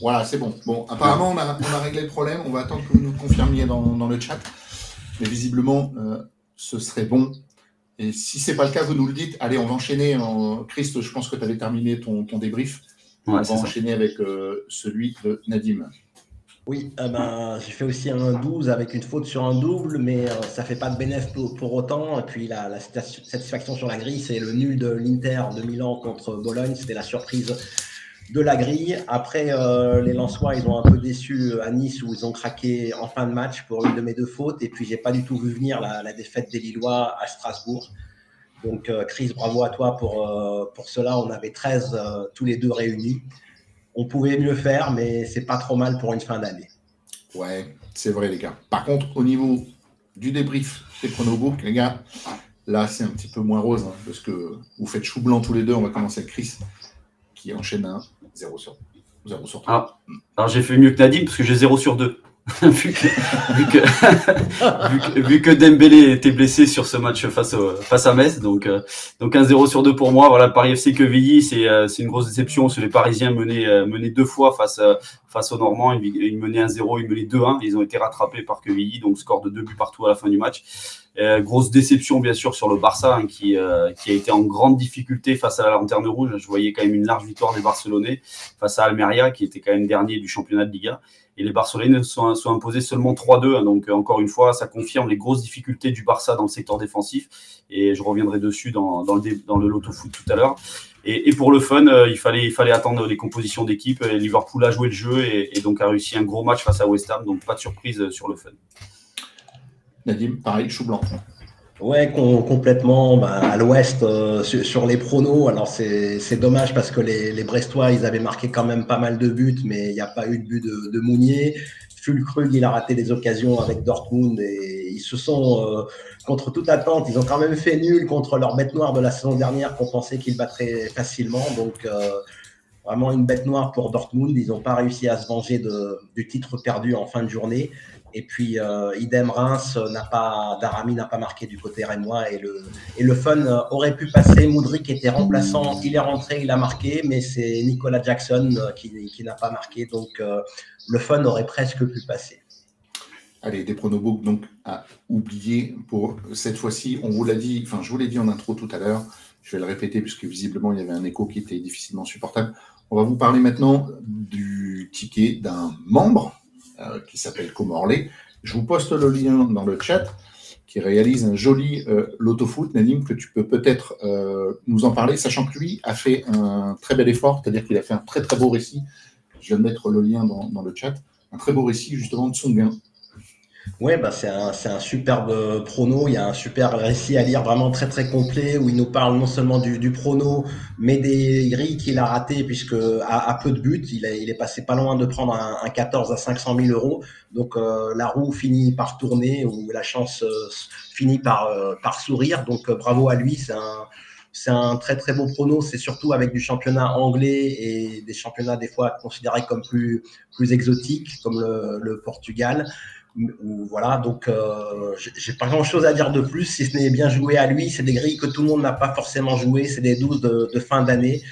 Voilà, c'est bon. Bon, apparemment, on a, on a, réglé le problème. On va attendre que vous nous confirmiez dans, dans le chat. Mais visiblement, euh, ce serait bon. Et si c'est pas le cas, vous nous le dites. Allez, on va enchaîner. En... Christ, je pense que tu avais terminé ton, ton débrief. on va enchaîner avec euh, celui de Nadim. Oui, euh, ben, j'ai fait aussi un 12 avec une faute sur un double, mais ça fait pas de bénéfice pour, autant. Et puis la, la satisfaction sur la grille, c'est le nul de l'Inter de Milan contre Bologne. C'était la surprise de la grille. Après, euh, les Lensois, ils ont un peu déçu à Nice où ils ont craqué en fin de match pour une de mes deux fautes. Et puis, j'ai pas du tout vu venir la, défaite des Lillois à Strasbourg. Donc, euh, Chris, bravo à toi pour, euh, pour cela. On avait 13 tous les deux réunis. On pouvait mieux faire, mais c'est pas trop mal pour une fin d'année. Ouais, c'est vrai, les gars. Par contre, au niveau du débrief des chronobooks, les gars, là, c'est un petit peu moins rose hein, parce que vous faites chou blanc tous les deux. On va commencer avec Chris qui enchaîne un 0 sur, 0 sur 3. Ah, alors j'ai fait mieux que Nadim parce que j'ai 0 sur 2. vu, que, vu, Dembélé était blessé sur ce match face, à Metz, donc, euh, donc un 0 sur 2 pour moi. Voilà, Paris FC Quevilly, c'est euh, c'est une grosse déception. Sur les Parisiens menaient, euh, menaient deux fois face, face aux Normands. Ils, menaient 1-0, ils menaient 2-1. Ils ont été rattrapés par Quevilly, donc score de deux buts partout à la fin du match. Euh, grosse déception bien sûr sur le Barça hein, qui, euh, qui a été en grande difficulté face à la Lanterne Rouge. Je voyais quand même une large victoire des Barcelonais face à Almeria qui était quand même dernier du championnat de Liga. Et les Barcelonais sont, sont imposés seulement 3-2. Hein. donc encore une fois, ça confirme les grosses difficultés du Barça dans le secteur défensif. Et je reviendrai dessus dans, le, dans loto foot tout à l'heure. Et, pour le fun, euh, il, fallait, attendre les compositions d'équipe. Liverpool a joué le jeu et, et, donc a réussi un gros match face à West Ham. Donc pas de surprise sur le fun. Nadim, pareil, chou blanc. Ouais, complètement. Bah, à l'ouest, euh, sur, les pronos, alors c'est dommage parce que les, Brestois, ils avaient marqué quand même pas mal de buts, mais il n'y a pas eu de but de, de Mounier. Fulkrug, il a raté des occasions avec Dortmund et ils se sont, euh, contre toute attente, ils ont quand même fait nul contre leur bête noire de la saison dernière qu'on pensait qu'ils battraient facilement. Donc, euh, vraiment une bête noire pour Dortmund. Ils n'ont pas réussi à se venger du titre perdu en fin de journée. Et puis, euh, idem Reims n'a pas, Darami n'a pas marqué du côté rémois et le, et le fun euh, aurait pu passer. Moudric était remplaçant, il est rentré, il a marqué, mais c'est Nicolas Jackson euh, qui, qui n'a pas marqué. Donc, le fun aurait presque pu passer. Allez, des pronobooks donc à oublier pour cette fois-ci. On vous l'a dit, enfin, je vous l'ai dit en intro tout à l'heure. Je vais le répéter puisque visiblement il y avait un écho qui était difficilement supportable. On va vous parler maintenant du ticket d'un membre euh, qui s'appelle Comorley. Je vous poste le lien dans le chat qui réalise un joli euh, loto-foot, Nadim, que tu peux peut-être euh, nous en parler, sachant que lui a fait un très bel effort, c'est-à-dire qu'il a fait un très très beau récit. Je de mettre le lien dans, dans le chat. Un très beau récit justement de son gain. Oui, bah c'est un, un, superbe prono. Il y a un super récit à lire, vraiment très très complet, où il nous parle non seulement du, du prono, mais des grilles qu'il a ratées, puisque à, peu de buts, il, il, est passé pas loin de prendre un, un 14 à 500 000 euros. Donc euh, la roue finit par tourner, ou la chance euh, finit par, euh, par sourire. Donc bravo à lui, c'est un, c'est un très très beau prono. C'est surtout avec du championnat anglais et des championnats des fois considérés comme plus, plus exotiques, comme le, le Portugal voilà, donc euh, j'ai pas grand chose à dire de plus, si ce n'est bien joué à lui. C'est des grilles que tout le monde n'a pas forcément joué, c'est des 12 de, fin d'année.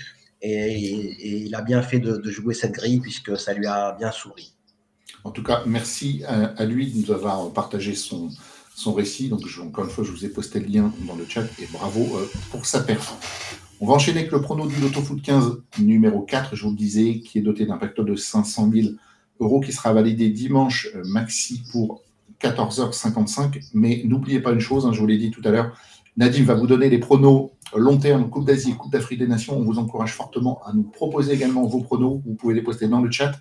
Et, il a bien fait de, jouer cette grille puisque ça lui a bien souri. En tout cas, merci à, lui de nous avoir partagé son, son récit. Donc, encore une fois, je vous ai posté le lien dans le chat et bravo euh, pour sa performance. On va enchaîner avec le prono du Lotto Foot 15 numéro 4, je vous le disais, qui est doté d'un pacte de 500 000 euro qui sera validé dimanche euh, maxi pour 14h55. Mais n'oubliez pas une chose, hein, je vous l'ai dit tout à l'heure, Nadim va vous donner les pronos long terme, Coupe d'Asie, Coupe d'Afrique des Nations. On vous encourage fortement à nous proposer également vos pronos. Vous pouvez les poster dans le chat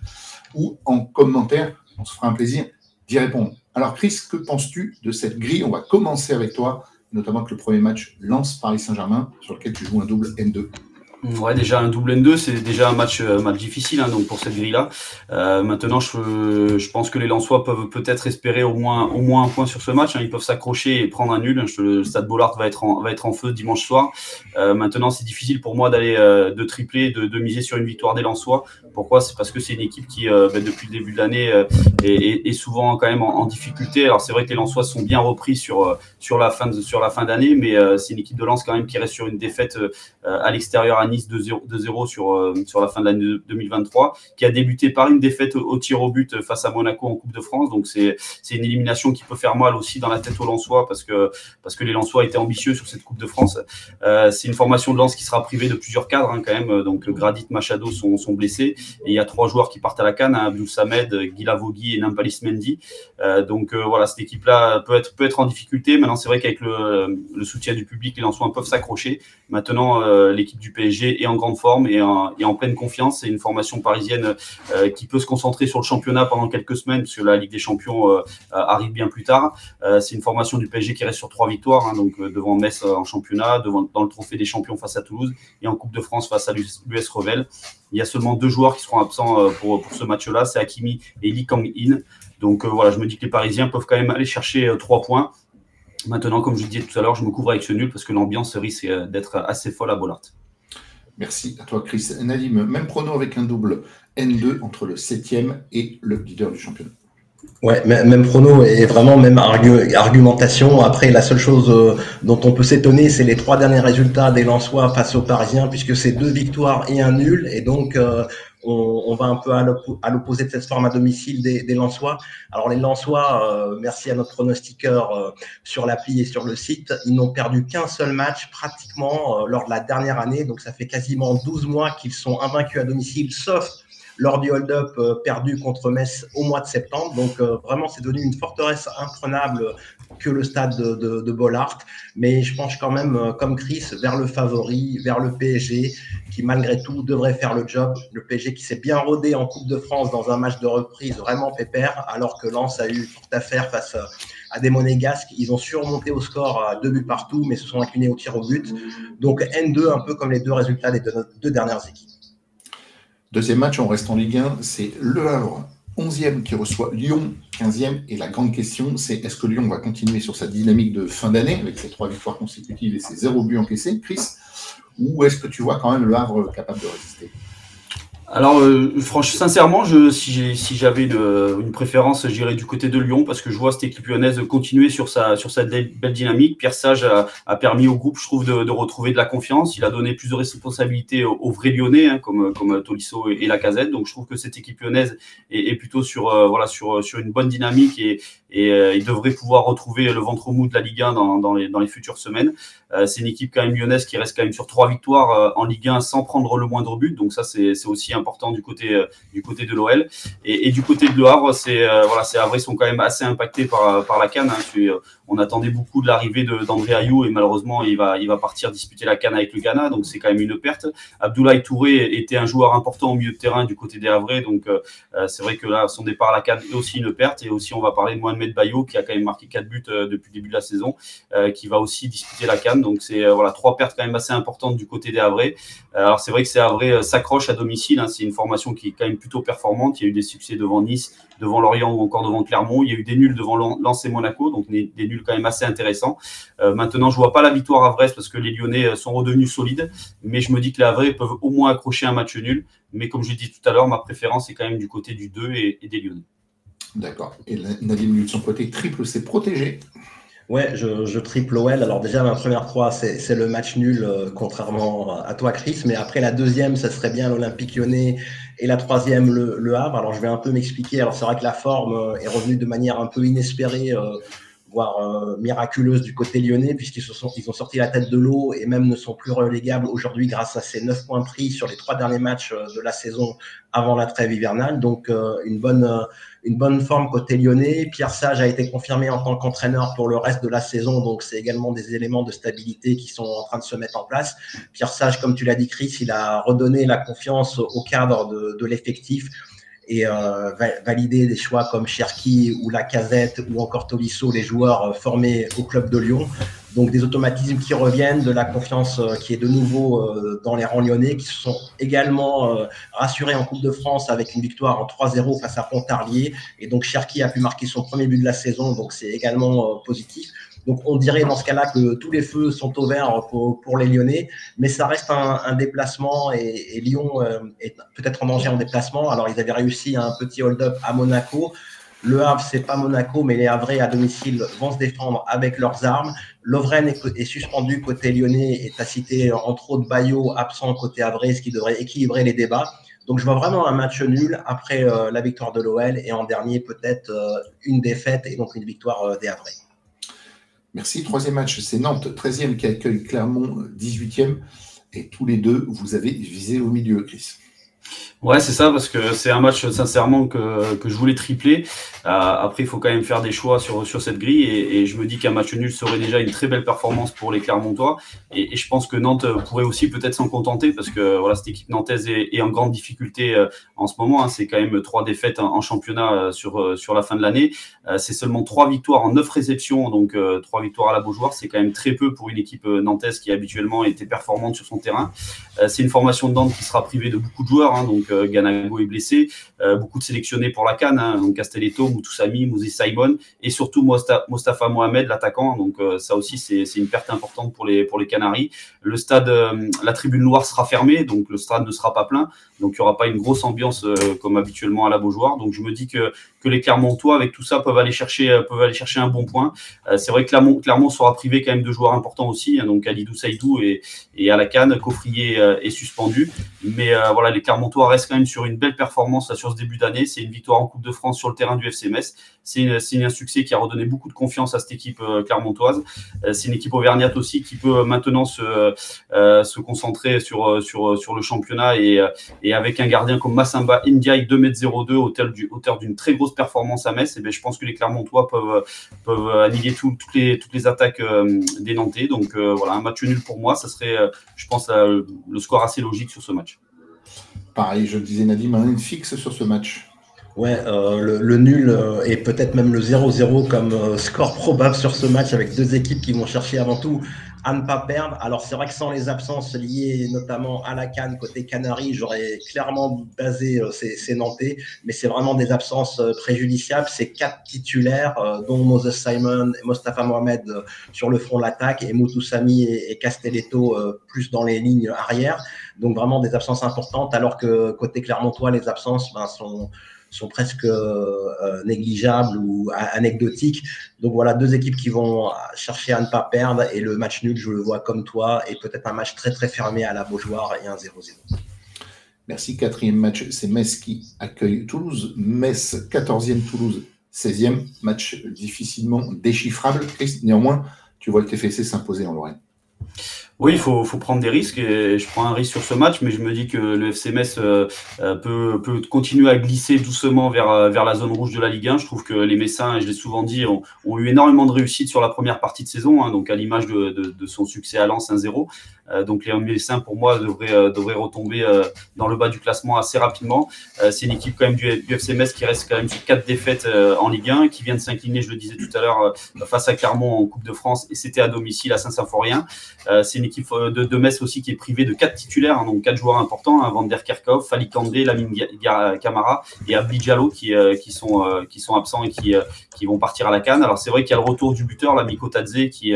ou en commentaire. On se fera un plaisir d'y répondre. Alors Chris, que penses-tu de cette grille? On va commencer avec toi, notamment que le premier match lance Paris Saint-Germain, sur lequel tu joues un double N2. Ouais, déjà un double N2, c'est déjà un match, match difficile hein, donc pour cette grille-là. Euh, maintenant, je, je pense que les Lensois peuvent peut-être espérer au moins, au moins un point sur ce match. Hein. Ils peuvent s'accrocher et prendre un nul. Le Stade Bollard va être en, va être en feu dimanche soir. Euh, maintenant, c'est difficile pour moi d'aller euh, de tripler, de, miser sur une victoire des Lensois. Pourquoi? C'est parce que c'est une équipe qui, ben, depuis le début de l'année, est, est, souvent quand même en, difficulté. Alors c'est vrai que les Lensois sont bien repris sur sur la fin d'année, mais c'est une équipe de Lens quand même qui reste sur une défaite à l'extérieur à Nice 2-0 sur, sur la fin de l'année 2023, qui a débuté par une défaite au, tir au but face à Monaco en Coupe de France. Donc c'est une élimination qui peut faire mal aussi dans la tête aux Lensois parce que, parce que les Lensois étaient ambitieux sur cette Coupe de France. c'est une formation de lance qui sera privée de plusieurs cadres hein, quand même. Donc Gradit, Machado sont, sont blessés et il y a trois joueurs qui partent à la canne, hein, Samed, Guilavogui et Nampalis Mendy. donc voilà, cette équipe-là peut être, peut être en difficulté. Maintenant, c'est vrai qu'avec le, le, soutien du public, les Lensois peuvent s'accrocher. Maintenant, euh, l'équipe du PSG est en grande forme et en, pleine confiance. C'est une formation parisienne euh, qui peut se concentrer sur le championnat pendant quelques semaines, puisque la Ligue des Champions euh, arrive bien plus tard. c'est une formation du PSG qui reste sur trois victoires, hein, donc devant Metz en championnat, devant, dans le trophée des champions face à Toulouse et en Coupe de France face à l'US Revel. Il y a seulement deux joueurs qui seront absents pour, pour ce match-là, c'est Hakimi et Lee Kang-in. Donc voilà, je me dis que les Parisiens peuvent quand même aller chercher trois points. Maintenant, comme je disais tout à l'heure, je me couvre avec ce nul parce que l'ambiance risque d'être assez folle à Bollard. Merci à toi, Chris. Nadim, même prono avec un double N2 entre le 7e et le leader du championnat. Ouais, même prono et vraiment même argumentation. Après, la seule chose euh, dont on peut s'étonner, c'est les trois derniers résultats des Lensois face aux Parisiens, puisque c'est deux victoires et un nul. Et donc, euh, on, va un peu à l'opposé de cette forme à domicile des, Lensois. Alors les Lensois, euh, merci à notre pronostiqueur euh, sur l'appli et sur le site, ils n'ont perdu qu'un seul match pratiquement euh, lors de la dernière année. Donc ça fait quasiment 12 mois qu'ils sont invaincus à domicile, sauf lors du hold-up perdu contre Metz au mois de septembre. Donc vraiment, c'est devenu une forteresse imprenable que le stade de, de, Bollard. Mais je penche quand même, euh, comme Chris, vers le favori, vers le PSG, qui malgré tout devrait faire le job. Le PSG qui s'est bien rodé en Coupe de France dans un match de reprise vraiment pépère, alors que Lens a eu toute affaire face à des monégasques. Ils ont surmonté au score à deux buts partout, mais se sont inclinés au tir au but. Donc N2, un peu comme les deux résultats des deux dernières équipes. Deuxième match, on reste en Ligue 1, c'est Le Havre, 11e, qui reçoit Lyon, 15e. Et la grande question, c'est est-ce que Lyon va continuer sur sa dynamique de fin d'année, avec ses trois victoires consécutives et ses zéro buts encaissés, Chris? Ou est-ce que tu vois quand même Le Havre capable de résister? Alors, euh, franchement, sincèrement, je, si, si j'avais une, une, préférence, j'irais du côté de Lyon parce que je vois cette équipe lyonnaise continuer sur sa, sur sa belle dynamique. Pierre Sage a, a permis au groupe, je trouve, de, de, retrouver de la confiance. Il a donné plus de responsabilités aux, vrais Lyonnais, hein, comme, comme Tolisso et, et Lacazette. Donc, je trouve que cette équipe lyonnaise est, est plutôt sur, euh, voilà, sur, sur une bonne dynamique et, et euh, il devrait pouvoir retrouver le ventre mou de la Ligue 1 dans, dans, les, dans les futures semaines. Euh, c'est une équipe quand même lyonnaise qui reste quand même sur trois victoires euh, en Ligue 1 sans prendre le moindre but. Donc ça, c'est aussi important du côté, euh, du côté de l'OL. Et, et, du côté de Le Havre, c'est voilà, c'est Havre, ils sont quand même assez impactés par, par la canne. Hein. On attendait beaucoup de l'arrivée d'André Ayou et malheureusement, il va, il va partir disputer la canne avec le Ghana. Donc c'est quand même une perte. Abdoulaye Touré était un joueur important au milieu de terrain du côté des Havrais. Donc c'est vrai que là, son départ à la canne est aussi une perte. Et aussi, on va parler de Mohamed Bayo qui a quand même marqué quatre buts depuis le début de la saison, qui va aussi disputer la canne. Donc c'est euh, voilà trois pertes quand même assez importantes du côté des Havrais. Euh, alors c'est vrai que c'est Havrais euh, s'accroche à domicile. Hein. c'est une formation qui est quand même plutôt performante. Il y a eu des succès devant Nice, devant Lorient ou encore devant Clermont. Il y a eu des nuls devant Lens et Monaco, donc des, nuls quand même assez intéressants. maintenant, je vois pas la victoire à Brest parce que les Lyonnais sont redevenus solides, mais je me dis que les Havrais peuvent au moins accrocher un match nul. Mais comme je l'ai dit tout à l'heure, ma préférence est quand même du côté du 2 et, des Lyonnais. D'accord. Et Nadine, de son côté, triple, c'est protégé. Ouais, je, triple OL. Alors déjà, ma première croix, c'est le match nul, euh, contrairement à toi, Chris. Mais après, la deuxième, ça serait bien l'Olympique lyonnais. Et la troisième, le, le, Havre. Alors, je vais un peu m'expliquer. Alors, c'est vrai que la forme euh, est revenue de manière un peu inespérée, euh, voire miraculeuse du côté lyonnais, puisqu'ils se sont, ils ont sorti la tête de l'eau et même ne sont plus relégables aujourd'hui grâce à ces neuf points pris sur les trois derniers matchs de la saison avant la trêve hivernale. Donc, une bonne une bonne forme côté lyonnais. Pierre Sage a été confirmé en tant qu'entraîneur pour le reste de la saison, donc c'est également des éléments de stabilité qui sont en train de se mettre en place. Pierre Sage, comme tu l'as dit, Chris, il a redonné la confiance au cadre de, de l'effectif et euh, validé des choix comme Cherki ou Lacazette ou encore Tolisso, les joueurs formés au club de Lyon. Donc des automatismes qui reviennent, de la confiance euh, qui est de nouveau euh, dans les rangs lyonnais, qui se sont également euh, rassurés en Coupe de France avec une victoire en 3-0 face à Pontarlier. Et donc Cherki a pu marquer son premier but de la saison, donc c'est également positif. Donc on dirait dans ce cas-là que tous les feux sont ouverts pour, pour les Lyonnais, mais ça reste un, déplacement et, Lyon est peut-être en danger en déplacement. Alors ils avaient réussi un petit hold-up à Monaco. Le Havre, c'est pas Monaco, mais les Havrais à domicile vont se défendre avec leurs armes. Lovren est, suspendu côté lyonnais et à cité entre autres Bayo absent côté Havrais, ce qui devrait équilibrer les débats. Donc je vois vraiment un match nul après euh, la victoire de l'OL et en dernier peut-être euh, une défaite et donc une victoire euh, des Havrais. Merci. Troisième match, c'est Nantes, 13e qui accueille Clermont, 18e. Et tous les deux, vous avez visé au milieu, Chris. Ouais, c'est ça, parce que c'est un match, sincèrement, que, que je voulais tripler. Euh, après, il faut quand même faire des choix sur, sur cette grille, et, je me dis qu'un match nul serait déjà une très belle performance pour les Clermontois. Et, et je pense que Nantes pourrait aussi peut-être s'en contenter, parce que voilà, cette équipe nantaise est, en grande difficulté euh, en ce moment. Hein. C'est quand même trois défaites en, championnat euh, sur, sur la fin de l'année. c'est seulement trois victoires en neuf réceptions, donc trois victoires à la Beaujoire. C'est quand même très peu pour une équipe nantaise qui habituellement était performante sur son terrain. c'est une formation de Nantes qui sera privée de beaucoup de joueurs, hein, donc euh, Ganago est blessé, euh, beaucoup de sélectionnés pour la Cannes, hein, donc Castelletto, Moutoussami, Mouzi Simon et surtout Mostafa Mohamed, l'attaquant. Donc euh, ça aussi c'est une perte importante pour les pour les Canaries. Le stade, la tribune noire sera fermée, donc le stade ne sera pas plein, donc il n'y aura pas une grosse ambiance comme habituellement à la Beaujoire. Donc je me dis que que les Clermontois avec tout ça peuvent aller chercher peuvent aller chercher un bon point. c'est vrai que Clermont, Clermont sera privé quand même de joueurs importants aussi, hein, donc Alidou Saïdou et, et à la Cannes, Coffrier est suspendu, mais voilà les Clermontois restent quand même sur une belle performance sur ce début d'année. C'est une victoire en Coupe de France sur le terrain du FC Metz. C'est un succès qui a redonné beaucoup de confiance à cette équipe euh, clermontoise. Euh, c'est une équipe auvergnate aussi qui peut maintenant se, euh, se concentrer sur, sur, sur le championnat et, et avec un gardien comme Massamba Ndiaye, 2m02, auteur d'une très grosse performance à Metz, et bien, je pense que les Clermontois peuvent, peuvent annihiler toutes, les, toutes les attaques des Nantais. Donc voilà, un match nul pour moi, ça serait, je pense, le score assez logique sur ce match. Pareil, je le disais Nadim, un fixe sur ce match. Ouais, euh, le, nul euh, et peut-être même le 0-0 comme euh, score probable sur ce match avec deux équipes qui vont chercher avant tout à ne pas perdre. Alors c'est vrai que sans les absences liées notamment à la Cannes côté Canaries, j'aurais clairement basé ces, Nantais, mais c'est vraiment des absences préjudiciables. C'est quatre titulaires, dont Moses Simon et Mostafa Mohamed sur le front de l'attaque et Moutoussami et, et Castelletto plus dans les lignes arrière. Donc vraiment des absences importantes, alors que côté Clermontois, les absences ben, sont, presque euh, négligeables ou anecdotiques. Donc voilà, deux équipes qui vont chercher à ne pas perdre et le match nul, je le vois comme toi, et peut-être un match très très fermé à la Beaujoire et un 0-0. Merci. Quatrième match, c'est Metz qui accueille Toulouse. Metz, 14e, Toulouse, 16e. Match difficilement déchiffrable. néanmoins, tu vois le TFC s'imposer en Lorraine. Oui, il faut, faut, prendre des risques et je prends un risque sur ce match, mais je me dis que le FC Metz euh, euh, peut, peut, continuer à glisser doucement vers, euh, vers la zone rouge de la Ligue 1. Je trouve que les Messins, et je l'ai souvent dit, ont, eu énormément de réussite sur la première partie de saison, hein, donc à l'image de, de, de, son succès à Lens 1-0. Euh, donc les Messins, pour moi, devraient, devraient retomber dans le bas du classement assez rapidement. C'est une équipe quand même du, du, FC Metz qui reste quand même sur quatre défaites en Ligue 1, qui vient de s'incliner, je le disais tout à l'heure, face à Clermont en Coupe de France, et c'était à domicile à Saint-Symphorien. C'est une équipe de, de Metz aussi qui est privé de quatre titulaires, hein, donc quatre joueurs importants, hein, Van der Kerkhoff, Falik André, Lamine Camara et Abdi qui, euh, sont, euh, absents et qui, euh, vont partir à la canne. Alors c'est vrai qu'il y a le retour du buteur, l'Amico Tadze, qui,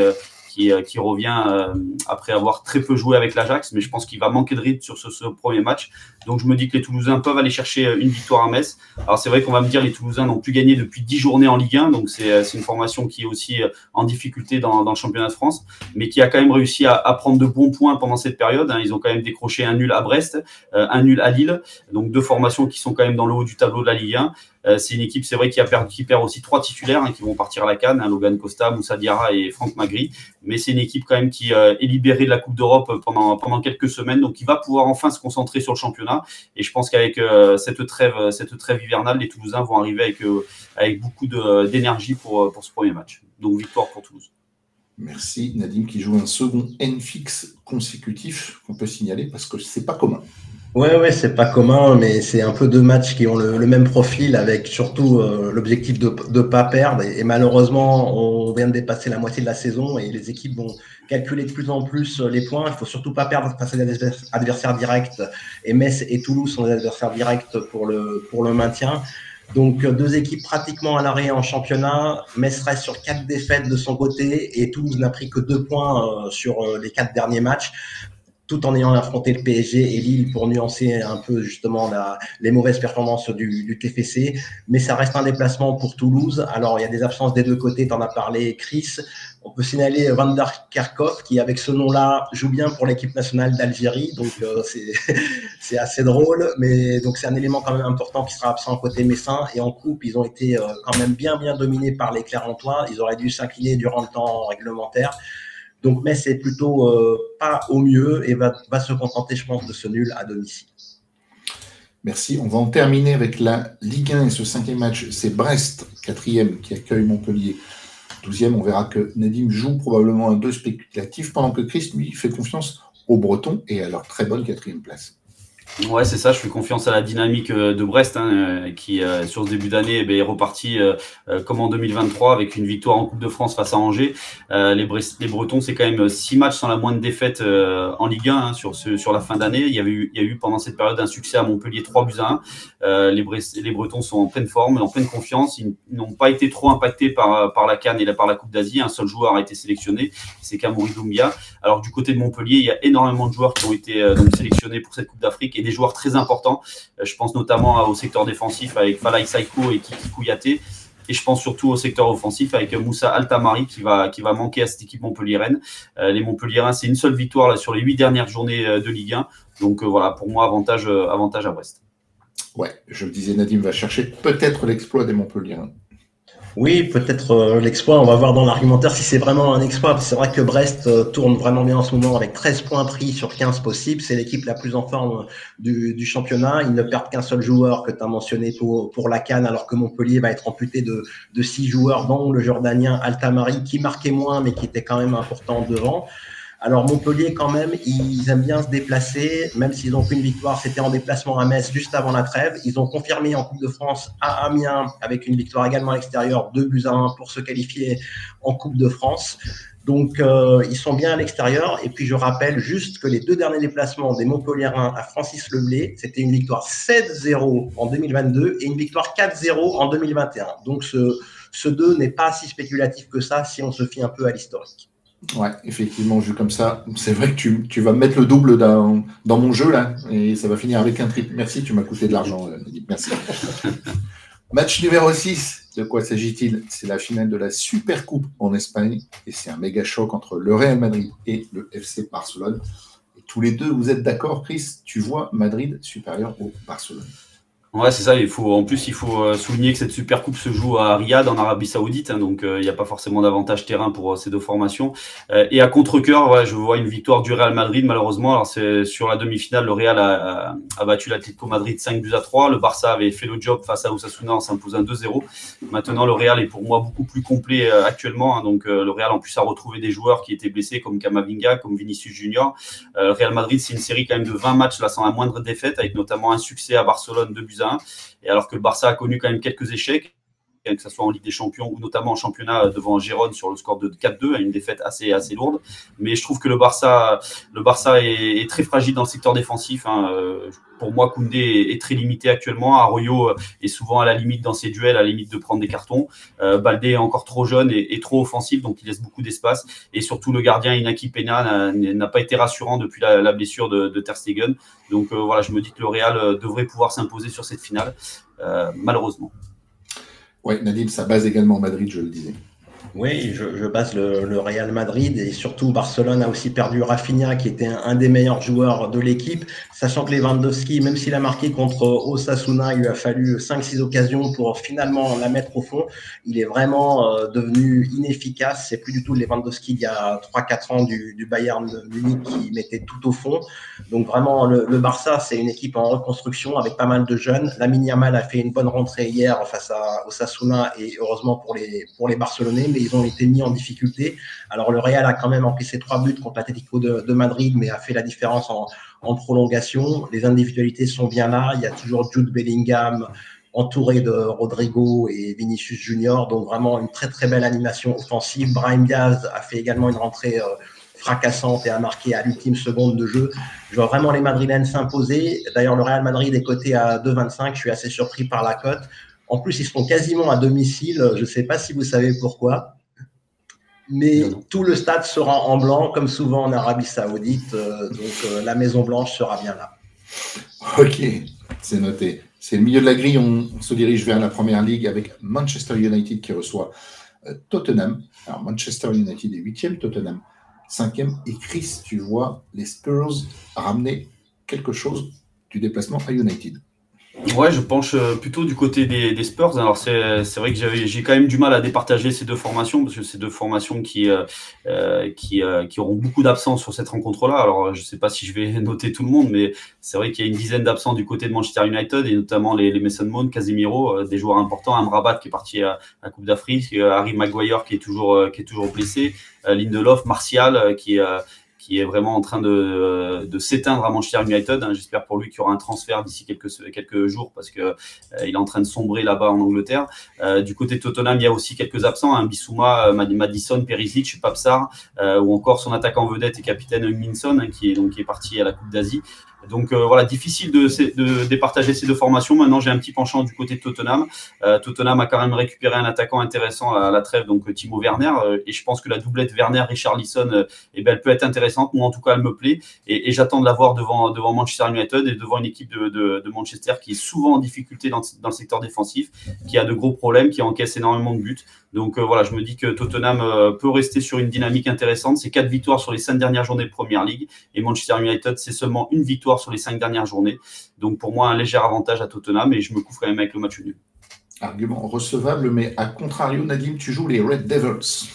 euh, qui, revient euh, après avoir très peu joué avec l'Ajax, mais je pense qu'il va manquer de rythme sur ce, premier match. Donc je me dis que les Toulousains peuvent aller chercher euh, une victoire à Metz. Alors c'est vrai qu'on va me dire les Toulousains n'ont plus gagné depuis 10 journées en Ligue 1, donc c'est une formation qui est aussi en difficulté dans, le championnat de France, mais qui a quand même réussi à, prendre de bons points pendant cette période. Hein. Ils ont quand même décroché un nul à Brest, un nul à Lille, donc deux formations qui sont quand même dans le haut du tableau de la Ligue 1. Euh, c'est une équipe, c'est vrai, qui, qui perd aussi trois titulaires hein, qui vont partir à la canne, hein, Logan Costa, Moussa Diarra et Franck Magri. Mais c'est une équipe quand même qui euh, est libérée de la Coupe d'Europe pendant, pendant quelques semaines, donc il va pouvoir enfin se concentrer sur le championnat. Et je pense qu'avec euh, cette trêve, cette trêve hivernale, les Toulousains vont arriver avec, beaucoup d'énergie pour, pour ce premier match. Donc victoire pour Toulouse. Merci Nadim qui joue un second N fixe consécutif qu'on peut signaler parce que c'est pas commun. Ouais, ouais, c'est pas commun, mais c'est un peu deux matchs qui ont le, même profil, avec surtout euh, l'objectif de ne pas perdre. Et, malheureusement, on vient de dépasser la moitié de la saison et les équipes vont calculer de plus en plus euh, les points. Il faut surtout pas perdre face à des adversaires directs. Et Metz et Toulouse sont des adversaires directs pour le, pour le maintien. Donc euh, deux équipes pratiquement à l'arrêt en championnat. Metz reste sur quatre défaites de son côté et Toulouse n'a pris que deux points sur les quatre derniers matchs tout en ayant affronté le PSG et Lille pour nuancer un peu justement la, les mauvaises performances du, du, TFC. Mais ça reste un déplacement pour Toulouse. Alors il y a des absences des deux côtés, tu en as parlé Chris. On peut signaler Van der Kerkhoff qui avec ce nom-là joue bien pour l'équipe nationale d'Algérie. Donc euh, c'est assez drôle. Mais donc c'est un élément quand même important qui sera absent côté Messin. Et en coupe, ils ont été euh, quand même bien bien dominés par les Clermontois. Ils auraient dû s'incliner durant le temps réglementaire. Donc Metz est plutôt euh, pas au mieux et va, se contenter, je pense, de ce nul à domicile. Merci. On va en terminer avec la Ligue 1 et ce cinquième match. C'est Brest, quatrième, qui accueille Montpellier. Douzième, on verra que Nadim joue probablement un 2 spéculatif, pendant que Christ, lui, fait confiance aux Bretons et à leur très bonne quatrième place. Ouais, c'est ça. Je fais confiance à la dynamique euh, de Brest, hein, euh, qui euh, sur ce début d'année eh est reparti comme en 2023 avec une victoire en Coupe de France face à Angers. les, les Bretons, c'est quand même six matchs sans la moindre défaite en Ligue 1 hein, sur ce, sur la fin d'année. Il y avait eu, il y a eu pendant cette période un succès à Montpellier 3 buts à 1. les, les Bretons sont en pleine forme, en pleine confiance. Ils n'ont pas été trop impactés par par la Cannes et par la Coupe d'Asie. Un seul joueur a été sélectionné, c'est Kamouri Doumbia. Alors du côté de Montpellier, il y a énormément de joueurs qui ont été donc sélectionnés pour cette Coupe d'Afrique des joueurs très importants. Euh, je pense notamment au secteur défensif avec Falai Saiko et Kiki Kouyaté. Et je pense surtout au secteur offensif avec Moussa Altamari qui va, qui va manquer à cette équipe montpelliéraine. Euh, les Montpelliérains, c'est une seule victoire sur les huit dernières journées euh, de Ligue 1. Donc voilà, pour moi, avantage, avantage à Brest. Ouais, je disais, Nadim va chercher peut-être l'exploit des Montpelliérains. Oui, peut-être euh, l'exploit. On va voir dans l'argumentaire si c'est vraiment un exploit. C'est vrai que Brest euh, tourne vraiment bien en ce moment avec 13 points pris sur 15 possibles. C'est l'équipe la plus en forme du, du championnat. Ils ne perdent qu'un seul joueur que tu as mentionné pour, pour la Cannes, alors que Montpellier va être amputé de, de six joueurs, dont le Jordanien Altamari, qui marquait moins, mais qui était quand même important devant. Alors Montpellier, quand même, ils aiment bien se déplacer, même s'ils ont pris une victoire, c'était en déplacement à Metz juste avant la trêve. Ils ont confirmé en Coupe de France à Amiens avec une victoire également à l'extérieur, 2 buts à 1 pour se qualifier en Coupe de France. Donc euh, ils sont bien à l'extérieur. Et puis je rappelle juste que les deux derniers déplacements des Montpelliérains à Francis Leblé, c'était une victoire 7-0 en 2022 et une victoire 4-0 en 2021. Donc ce, ce 2 n'est pas si spéculatif que ça si on se fie un peu à l'historique. Ouais, effectivement, vu comme ça, c'est vrai que tu, tu, vas mettre le double dans, dans, mon jeu là, et ça va finir avec un triple. Merci, tu m'as coûté de l'argent, euh, Merci. Match numéro 6, de quoi s'agit-il? C'est la finale de la Super Coupe en Espagne, et c'est un méga choc entre le Real Madrid et le FC Barcelone. Et tous les deux, vous êtes d'accord, Chris? Tu vois Madrid supérieur au Barcelone Ouais, c'est ça. Il faut, en plus, il faut euh, souligner que cette Super Coupe se joue à Riyad, en Arabie Saoudite, hein, donc euh, il n'y a pas forcément d'avantage terrain pour euh, ces deux formations. et à contre-cœur, ouais, je vois une victoire du Real Madrid, malheureusement. Alors, c'est sur la demi-finale, le Real a, a battu l'Atlético Madrid 5 buts à 3. Le Barça avait fait le job face à Osasuna en s'imposant 2-0. Maintenant, le Real est pour moi beaucoup plus complet actuellement. Hein, donc, le Real, en plus, a retrouvé des joueurs qui étaient blessés, comme Camavinga, comme Vinicius Junior. le Real Madrid, c'est une série quand même de 20 matchs là sans la moindre défaite, avec notamment un succès à Barcelone 2 buts et alors que le Barça a connu quand même quelques échecs, que ce soit en Ligue des Champions ou notamment en championnat devant Gérone sur le score de 4-2, une défaite assez, assez lourde. Mais je trouve que le Barça, le Barça est, très fragile dans le secteur défensif. Hein. Euh, pour moi, Koundé est, très limité actuellement. Arroyo est souvent à la limite dans ses duels, à la limite de prendre des cartons. Euh, Baldé est encore trop jeune et, trop offensif, donc il laisse beaucoup d'espace. Et surtout, le gardien Inaki Pena n'a pas été rassurant depuis la, blessure de, de, Ter Stegen. Donc euh, voilà, je me dis que le Real devrait pouvoir s'imposer sur cette finale, malheureusement. Oui, Nadim, ça base également Madrid, je le disais. Oui, je, base le, Real Madrid et surtout Barcelone a aussi perdu Rafinha qui était un, des meilleurs joueurs de l'équipe, sachant que Lewandowski, même s'il a marqué contre Osasuna, il lui a fallu 5-6 occasions pour finalement la mettre au fond. Il est vraiment euh, devenu inefficace. C'est plus du tout le Lewandowski il y a 3-4 ans du, Bayern Munich qui mettait tout au fond. Donc vraiment le, Barça, c'est une équipe en reconstruction avec pas mal de jeunes. La Yamal a fait une bonne rentrée hier face à Osasuna et heureusement pour les pour les Barcelonais, mais ils ont été mis en difficulté. Alors le Real a quand même encaissé trois buts contre l'Atlético de, de, Madrid, mais a fait la différence en, prolongation. Les individualités sont bien là. Il y a toujours Jude Bellingham entouré de Rodrigo et Vinicius Junior, donc vraiment une très très belle animation offensive. Brahim Diaz a fait également une rentrée euh, fracassante et a marqué à l'ultime seconde de jeu. Je vois vraiment les Madrilènes s'imposer. D'ailleurs, le Real Madrid est coté à 2,25. Je suis assez surpris par la cote. En plus, ils sont quasiment à domicile. Je ne sais pas si vous savez pourquoi. mais tout le stade sera en blanc, comme souvent en Arabie Saoudite. Euh, donc euh, la Maison Blanche sera bien là. Ok, c'est noté. C'est le milieu de la grille. On, se dirige vers la première ligue avec Manchester United qui reçoit euh, Tottenham. Alors Manchester United est huitième, Tottenham cinquième. Et Chris, tu vois les Spurs ramener quelque chose du déplacement à United. Ouais, je penche euh, plutôt du côté des, Spurs. Alors c'est, vrai que j'ai quand même du mal à départager ces deux formations parce que c'est deux formations qui euh, euh, qui, qui auront beaucoup d'absents sur cette rencontre-là. Alors je sais pas si je vais noter tout le monde, mais c'est vrai qu'il y a une dizaine d'absents du côté de Manchester United et notamment les, les Mason Mount, Casemiro, des joueurs importants, Amrabat qui est parti à la Coupe d'Afrique, Harry Maguire qui est toujours qui est toujours blessé, Lindelof, Martial qui est qui est vraiment en train de, de s'éteindre à Manchester United. Hein. J'espère pour lui qu'il y aura un transfert d'ici quelques, quelques jours parce que euh, il est en train de sombrer là-bas en Angleterre. Euh, du côté de Tottenham, il y a aussi quelques absents. Hein. Bissouma, euh, Madison, Perisic, Papsar, ou encore son attaquant vedette et capitaine Minson, hein, qui, est, donc, qui est parti à la Coupe d'Asie. Donc euh, voilà, difficile de, de, départager ces deux formations. Maintenant, j'ai un petit penchant du côté de Tottenham. Euh, Tottenham a quand même récupéré un attaquant intéressant à la trêve, donc Timo Werner. Euh, et je pense que la doublette Werner-Richarlison, eh ben, elle peut être intéressante. Moi, en tout cas, elle me plaît. Et, j'attends de la voir devant, Manchester United et devant une équipe de, Manchester qui est souvent en difficulté dans, le secteur défensif, qui a de gros problèmes, qui encaisse énormément de buts. Donc voilà, je me dis que Tottenham peut rester sur une dynamique intéressante. C'est quatre victoires sur les cinq dernières journées de Première Ligue. Et Manchester United, c'est seulement une victoire sur les cinq dernières journées. Donc pour moi, un léger avantage à Tottenham et je me couvre quand même avec le match nul. Argument recevable, mais à contrario, Nadim, tu joues les Red Devils.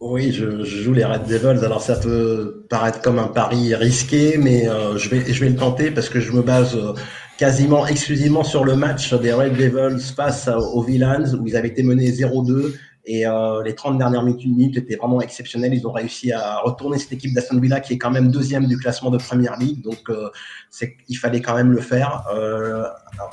Oui, je, joue les Red Devils. Alors ça peut paraître comme un pari risqué, mais euh, je, vais, je vais le tenter parce que je me base euh, quasiment exclusivement sur le match des Red Devils face aux Villains où ils avaient été menés 0-2 et euh, les 30 dernières minutes étaient vraiment exceptionnelles. Ils ont réussi à retourner cette équipe d'Aston Villa qui est quand même deuxième du classement de Première Ligue. Donc, euh, il fallait quand même le faire. Euh,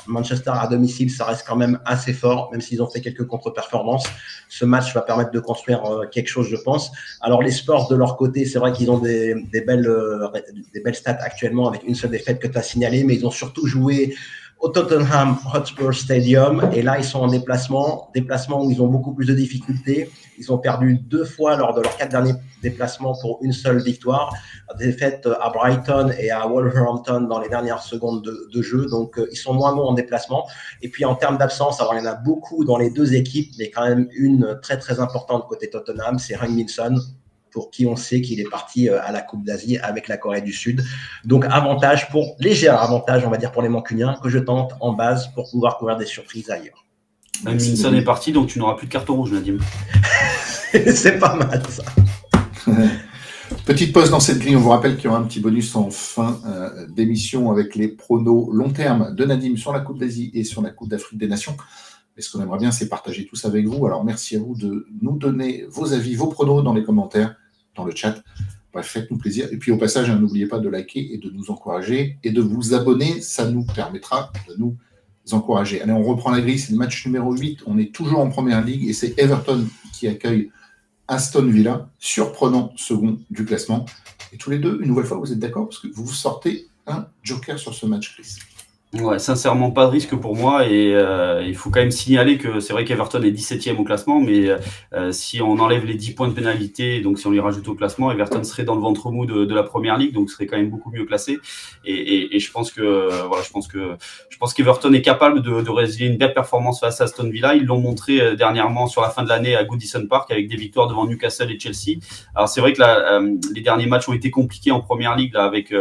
Manchester à domicile, ça reste quand même assez fort, même s'ils ont fait quelques contre-performances. Ce match va permettre de construire euh, quelque chose, je pense. Alors, les sports de leur côté, c'est vrai qu'ils ont des, des belles, euh, des belles stats actuellement avec une seule défaite que tu as signalée, mais ils ont surtout joué au Tottenham Hotspur Stadium. Et là, ils sont en déplacement, déplacement où ils ont beaucoup plus de difficultés. Ils ont perdu deux fois lors de leurs quatre derniers déplacements pour une seule victoire. Défaite à Brighton et à Wolverhampton dans les dernières secondes de, jeu. Donc, euh, ils sont moins bons en déplacement. Et puis, en termes d'absence, alors il y en a beaucoup dans les deux équipes, mais quand même une très, très importante côté Tottenham, c'est Heung pour qui on sait qu'il est parti euh, à la Coupe d'Asie avec la Corée du Sud. Donc avantage pour léger avantage, on va dire pour les Mancuniens que je tente en base pour pouvoir couvrir des surprises ailleurs. Minson est parti, donc tu n'auras plus de carton rouge, Nadim. C'est pas mal ça. Petite pause dans cette grille. On vous rappelle qu'il y aura un petit bonus en fin euh, d'émission avec les pronos long terme de Nadim sur la Coupe d'Asie et sur la Coupe d'Afrique des Nations. Mais ce qu'on aimerait bien, c'est partager tous avec vous. Alors merci à vous de nous donner vos avis, vos pronos dans les commentaires dans le chat. Faites-nous plaisir. Et puis au passage, hein, n'oubliez pas de liker et de nous encourager et de vous abonner. Ça nous permettra de nous encourager. Allez, on reprend la grille. C'est le match numéro 8. On est toujours en première ligue et c'est Everton qui accueille Aston Villa, surprenant second du classement. Et tous les deux, une nouvelle fois, vous êtes d'accord parce que vous sortez un joker sur ce match, Chris? Ouais, sincèrement, pas de risque pour moi. Et euh, il faut quand même signaler que c'est vrai qu'Everton est 17e au classement, mais euh, si on enlève les 10 points de pénalité, donc si on les rajoute au classement, Everton serait dans le ventre mou de, de la première ligue, donc serait quand même beaucoup mieux classé. Et, et, et je pense que voilà, je pense que je pense qu'Everton est capable de, de résilier une belle performance face à Aston Villa. Ils l'ont montré euh, dernièrement sur la fin de l'année à Goodison Park avec des victoires devant Newcastle et Chelsea. Alors c'est vrai que la, les derniers matchs ont été compliqués en première ligue là, avec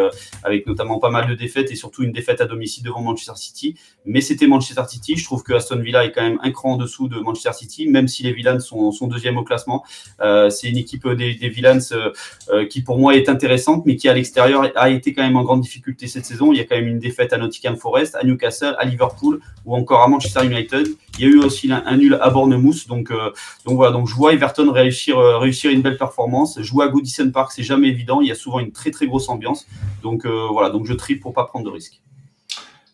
avec notamment pas mal de défaites et surtout une défaite à domicile devant Manchester City. Mais c'était Manchester City. Je trouve que Aston Villa est quand même un cran en dessous de Manchester City, même si les Villains sont, sont deuxième au classement. Euh, c'est une équipe des, Villains euh, euh, qui pour moi est intéressante, mais qui à l'extérieur a été quand même en grande difficulté cette saison. Il y a quand même une défaite à Nottingham Forest, à Newcastle, à Liverpool ou encore à Manchester United. Il y a eu aussi un, nul à Bournemouth. Donc, donc voilà, donc je vois Everton réussir, réussir une belle performance. Jouer à Goodison Park, c'est jamais évident. Il y a souvent une très très grosse ambiance. Donc voilà, donc je tripe pour pas prendre de risques.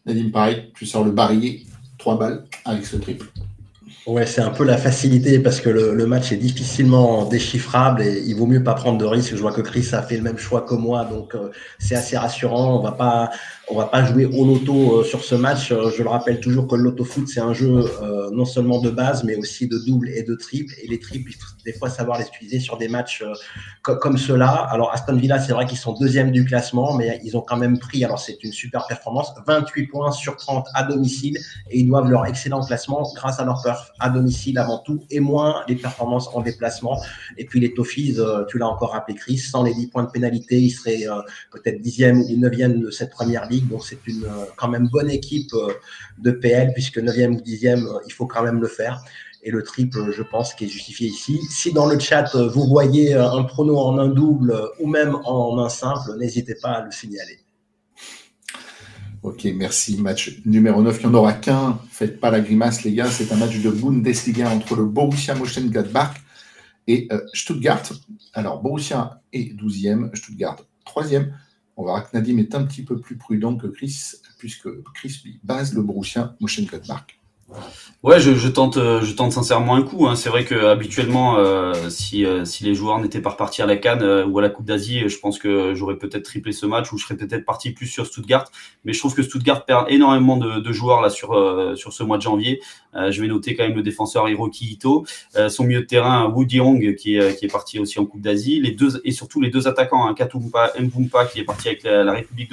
Nadim, pareil, tu sors le barillet, trois balles avec ce triple. Ouais, c'est un peu la facilité parce que le, match est difficilement déchiffrable et il vaut mieux pas prendre de risques. Je vois que Chris a fait le même choix que moi, donc euh, c'est assez rassurant. On va pas, on va pas jouer au loto euh, sur ce match. Euh, je le rappelle toujours que le loto foot c'est un jeu euh, non seulement de base, mais aussi de double et de triple. Et les triples, il faut des fois savoir les utiliser sur des matchs euh, comme cela. Alors, Aston Villa, c'est vrai qu'ils sont deuxième du classement, mais ils ont quand même pris, alors c'est une super performance, 28 points sur 30 à domicile, et ils doivent leur excellent classement grâce à leur perf à domicile avant tout, et moins les performances en déplacement. Et puis les Toffees, tu l'as encore rappelé, Chris, sans les 10 points de pénalité, ils seraient peut-être dixième ou neuvième de cette première ligue. Donc c'est une quand même bonne équipe de PL, puisque 9e ou 10e, euh, il faut quand même le faire. Et le triple, je pense, qui est justifié ici. Si dans le chat, euh, vous voyez euh, un prono en un double ou même en un simple, n'hésitez pas à le signaler. Ok, merci. Match numéro 9, il n'y en aura qu'un. Faites pas la grimace, les gars. C'est un match de Bundesliga entre le Borussia Mönchengladbach et Stuttgart. Alors, Borussia est 12e, Stuttgart 3e. On voir que Nadim est un petit peu plus prudent que Chris puisque Chris base le Borussia Mönchengladbach. Ouais, je, tente, euh, je tente sincèrement un coup. Hein. C'est vrai que habituellement, euh, si, euh, si les joueurs n'étaient pas repartis à la Cannes ou à la Coupe d'Asie, je pense que j'aurais peut-être triplé ce match ou je serais peut-être parti plus sur Stuttgart. Mais je trouve que Stuttgart perd énormément de, joueurs là sur sur ce mois de janvier. je vais noter quand même le défenseur Hiroki Ito, son milieu de terrain Wu Diong qui est qui est parti aussi en Coupe d'Asie, les deux et surtout les deux attaquants, hein, Katumpa Mbumpa qui est parti avec la, République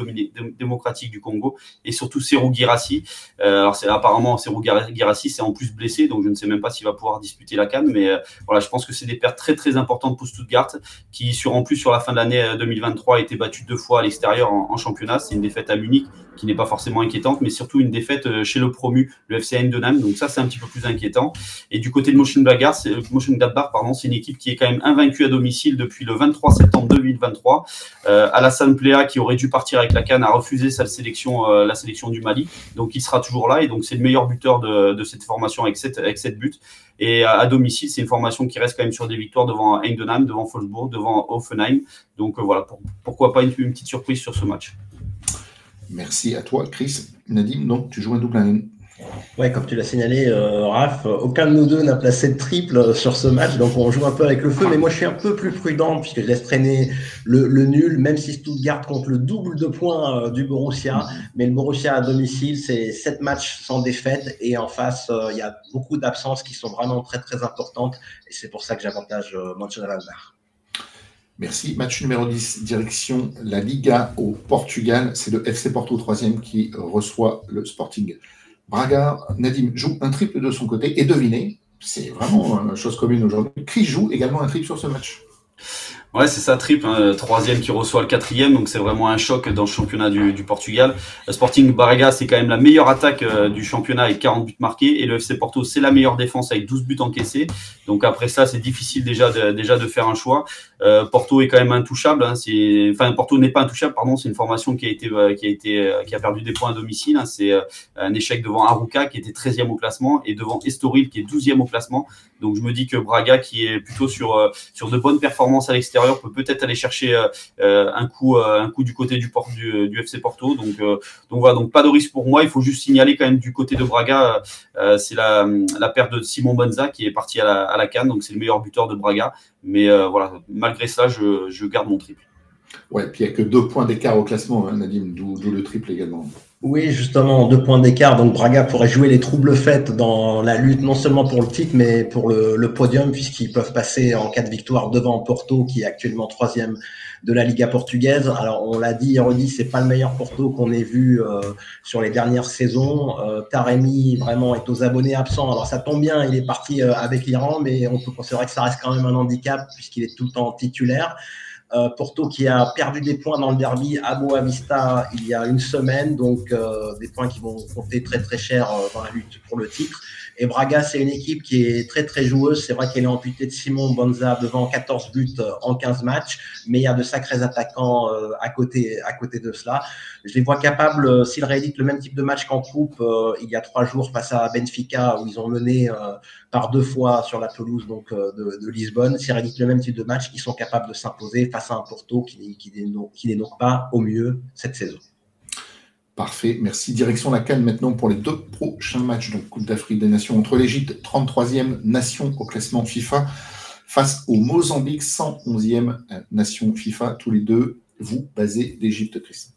démocratique du Congo et surtout Serou Girassi. alors c'est apparemment Serou Girassi c'est en plus blessé, donc je ne sais même pas s'il va pouvoir disputer la Cannes. Mais euh, voilà, je pense que c'est des pertes très très importantes pour Stuttgart, qui sur en plus sur la fin de l'année 2023 a été battu deux fois à l'extérieur en, championnat. C'est une défaite à Munich qui n'est pas forcément inquiétante, mais surtout une défaite euh, chez le promu, le FC Eindhoven. Donc ça, c'est un petit peu plus inquiétant. Et du côté de Mönchengladbach, c'est Mönchengladbach, pardon, c'est une équipe qui est quand même invaincue à domicile depuis le 23 septembre 2023. Euh, Alassane Plea, qui aurait dû partir avec la Cannes, a refusé sa sélection, euh, la sélection du Mali. Donc il sera toujours là et donc c'est le meilleur buteur de, de cette formation avec 7 avec buts. Et à, domicile, c'est une formation qui reste quand même sur des victoires devant Eindhoven, devant Wolfsburg, devant Offenheim. Donc euh, voilà, pourquoi pas une, petite surprise sur ce match. Merci à toi, Chris. Nadim, donc tu joues un double 1 Ouais, comme tu l'as signalé, euh, Raph, aucun de nous deux n'a placé de triple sur ce match, donc on joue un peu avec le feu. Mais moi, je suis un peu plus prudent puisque je laisse traîner le, nul, même si Stuttgart compte le double de points euh, du Borussia. Mais le Borussia à domicile, c'est sept matchs sans défaite et en face, euh, il y a beaucoup d'absences qui sont vraiment très très importantes et c'est pour ça que j'avantage Manchester Merci. Match numéro 10, direction la Liga au Portugal. C'est le FC Porto 3 qui reçoit le Sporting Braga, Nadim joue un triple de son côté et devinez, c'est vraiment une chose commune aujourd'hui, Chris joue également un triple sur ce match. Ouais, c'est ça, triple, hein, troisième qui reçoit le quatrième, donc c'est vraiment un choc dans le championnat du, Portugal. Le Sporting Braga, c'est quand même la meilleure attaque euh, du championnat avec 40 buts marqués, et le FC Porto, c'est la meilleure défense avec 12 buts encaissés. Donc après ça, c'est difficile déjà déjà de faire un choix. Euh, Porto est quand même intouchable. Hein, enfin, Porto n'est pas intouchable, pardon. C'est une formation qui a été, euh, été, qui a perdu des points à domicile. Hein, c'est un échec devant Aruca qui était 13e au classement et devant Estoril qui est 12e au classement. Donc je me dis que Braga, qui est plutôt sur sur de bonnes performances à l'extérieur peut peut-être aller chercher euh, euh, un coup, euh, un coup du côté du, FC Porto. Donc, donc voilà, donc pas de risque pour moi. Il faut juste signaler quand même du côté de Braga, c'est la, la perte de Simon Bonza qui est parti à la, à la Cannes, donc c'est le meilleur buteur de Braga. Mais voilà, malgré ça, je, je garde mon triple. Ouais, puis il n'y a que deux points d'écart au classement, hein, Nadim, d'où le triple également. Oui, justement, deux points d'écart. Donc Braga pourrait jouer les troubles faits dans la lutte, non seulement pour le titre, mais pour le, podium, puisqu'ils peuvent passer en cas de victoire devant Porto, qui est actuellement troisième de la Liga portugaise. Alors on l'a dit redit, c'est pas le meilleur Porto qu'on ait vu euh, sur les dernières saisons. Euh, Taremi vraiment est aux abonnés absents. Alors ça tombe bien, il est parti euh, avec l'Iran, mais on peut considérer que ça reste quand même un handicap puisqu'il est tout le temps titulaire. Euh, Porto qui a perdu des points dans le derby à Boavista il y a une semaine, donc euh, des points qui vont compter très très cher euh, dans la lutte pour le titre. Et Braga, c'est une équipe qui est très très joueuse. C'est vrai qu'elle est amputée de Simon Bonza devant 14 buts en 15 matchs, mais il y a de sacrés attaquants à côté à côté de cela. Je les vois capables, s'ils rééditent le même type de match qu'en coupe il y a trois jours face à Benfica où ils ont mené par deux fois sur la pelouse donc, euh, de, Lisbonne. Si réalisent le même type de match, ils sont capables de s'imposer face à un Porto qui, qui, n'est donc pas au mieux cette saison. Parfait, merci. Direction la Cannes maintenant pour les deux prochains matchs. Donc, Coupe d'Afrique des Nations entre l'Égypte, 33e nation au classement FIFA, face au Mozambique, 111e nation FIFA. Tous les deux, vous basez d'Égypte, Christ.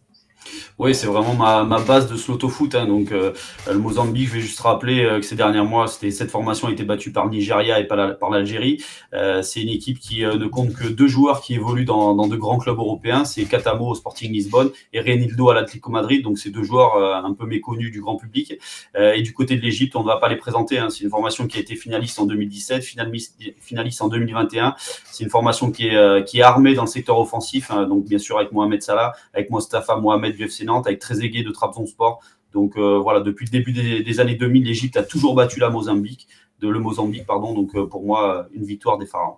Oui, c'est vraiment ma, ma, base de sloto foot. Hein. Donc, euh, le Mozambique, je vais juste rappeler euh, que ces derniers mois, cette formation a été battue par Nigeria et par, par l'Algérie. Euh, c'est une équipe qui ne compte que deux joueurs qui évoluent dans, dans de grands clubs européens. C'est Katamo au Sporting Lisbonne et Renildo à l'Atlético Madrid. Donc, c'est deux joueurs un peu méconnus du grand public. et du côté de l'Égypte, on ne va pas les présenter. Hein. C'est une formation qui a été finaliste en 2017, finaliste, finaliste en 2021. C'est une formation qui est, qui est armée dans le secteur offensif. Hein. Donc, bien sûr, avec Mohamed Salah, avec Mostafa Mohamed du FC Nantes, avec Trezeguet de Trabzonspor. Donc euh, voilà, depuis le début des, années 2000, l'Égypte a toujours battu la Mozambique, de le Mozambique, pardon. Donc euh, pour moi, une victoire des Pharaons.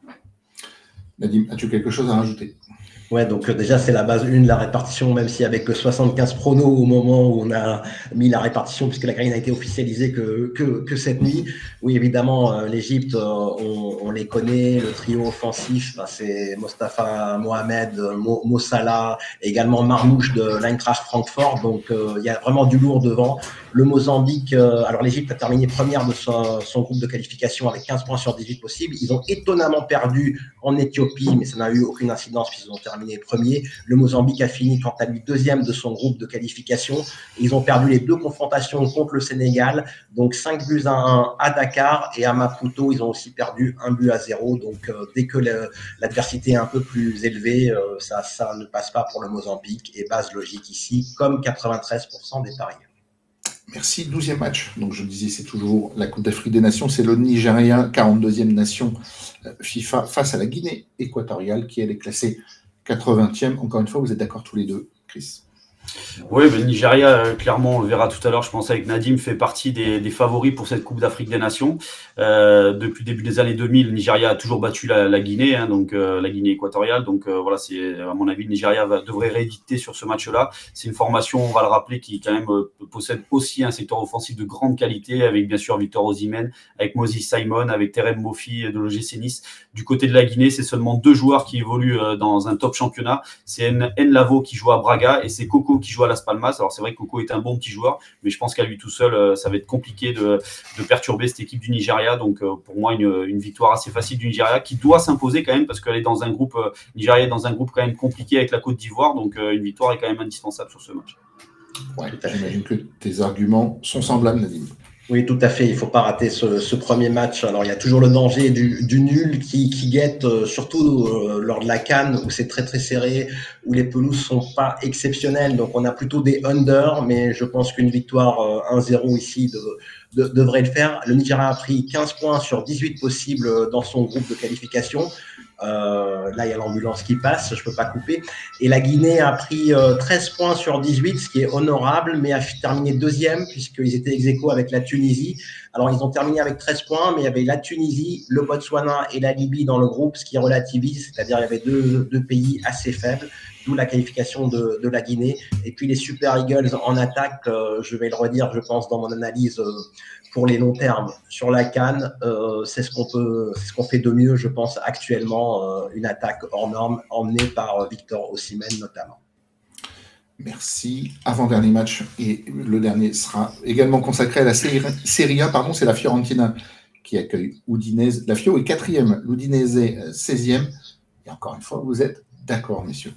Nadim, as-tu quelque chose à rajouter? Ouais, donc euh, déjà c'est la base 1 la répartition, même si avec 75 pronos au moment où on a mis la répartition, puisque la carrière n'a été officialisée que, que, que, cette nuit. Oui, évidemment, euh, l'Égypte, euh, on, on, les connaît, le trio offensif, bah, c'est Mostafa Mohamed, Mo, Mo, Salah, également Marmouche de l'Eintracht Francfort, donc il y a vraiment du lourd devant. Le Mozambique, alors l'Égypte a terminé première de son, groupe de qualification avec 15 points sur 18 possibles. Ils ont étonnamment perdu en Éthiopie, mais ça n'a eu aucune incidence puisqu'ils ont terminé premier. Le Mozambique a fini quant à lui deuxième de son groupe de qualification. Ils ont perdu les deux confrontations contre le Sénégal, donc 5 buts à 1 à Dakar et à Maputo, ils ont aussi perdu un but à 0. Donc euh, dès que l'adversité est un peu plus élevée, euh, ça, ça ne passe pas pour le Mozambique et base logique ici, comme 93% des paris. Merci. 12e match. Donc, je disais, c'est toujours la Coupe d'Afrique des Nations. C'est le Nigeria, 42e nation euh, FIFA, face à la Guinée équatoriale, qui elle est classée 80e. Encore une fois, vous êtes d'accord tous les deux, Chris? Oui, le Nigeria, euh, clairement, on le verra tout à l'heure, je pense avec Nadim, fait partie des, favoris pour cette Coupe d'Afrique des Nations. Euh, depuis le début des années 2000, le Nigeria a toujours battu la, Guinée, hein, donc euh, la Guinée équatoriale. Donc voilà, c'est à mon avis, le Nigeria devrait rééditer sur ce match-là. C'est une formation, on va le rappeler, qui quand même possède aussi un secteur offensif de grande qualité, avec bien sûr Victor Osimhen, avec Moses Simon, avec Terem Mofi de l'OGC Nice. Du côté de la Guinée, c'est seulement deux joueurs qui évoluent dans un top championnat. C'est Nlavo qui joue à Braga et c'est Coco qui joue à Las Palmas. Alors c'est vrai que Coco est un bon petit joueur, mais je pense qu'à lui tout seul, euh, ça va être compliqué de, perturber cette équipe du Nigeria. Donc euh, pour moi, une, victoire assez facile du Nigeria qui doit s'imposer quand même parce qu'elle est dans un groupe, euh, Nigeria est dans un groupe quand même compliqué avec la Côte d'Ivoire. Donc une victoire est quand même indispensable sur ce match. Ouais, j'imagine que tes arguments sont semblables, Nadim. Oui, tout à fait. Il ne faut pas rater ce, premier match. Alors, il y a toujours le danger du, nul qui, guette, euh, surtout euh, lors de la canne où c'est très très serré, où les pelouses sont pas exceptionnelles. Donc, on a plutôt des under, mais je pense qu'une victoire 1-0 euh, ici devrait le faire. Le Nigeria a pris 15 points sur 18 possibles dans son groupe de qualification. Euh, là, il y a l'ambulance qui passe, je peux pas couper. Et la Guinée a pris 13 euh, points sur 18, ce qui est honorable, mais a terminé deuxième puisqu'ils étaient ex avec la Tunisie. Alors, ils ont terminé avec 13 points, mais il y avait la Tunisie, le Botswana et la Libye dans le groupe, ce qui relativise, c'est-à-dire il y avait deux, deux pays assez faibles d'où la qualification de, la Guinée. Et puis les Super Eagles en attaque, euh, je vais le redire, je pense, dans mon analyse pour les longs termes sur la canne, euh, c'est ce qu'on peut, ce qu'on fait de mieux, je pense, actuellement, euh, une attaque hors norme emmenée par euh, Victor Osimhen notamment. Merci. Avant-dernier match, et le dernier sera également consacré à la Serie A, pardon, c'est la Fiorentina qui accueille Udinese. La Fio est quatrième, l'Udinese 16e. Et encore une fois, vous êtes d'accord, messieurs.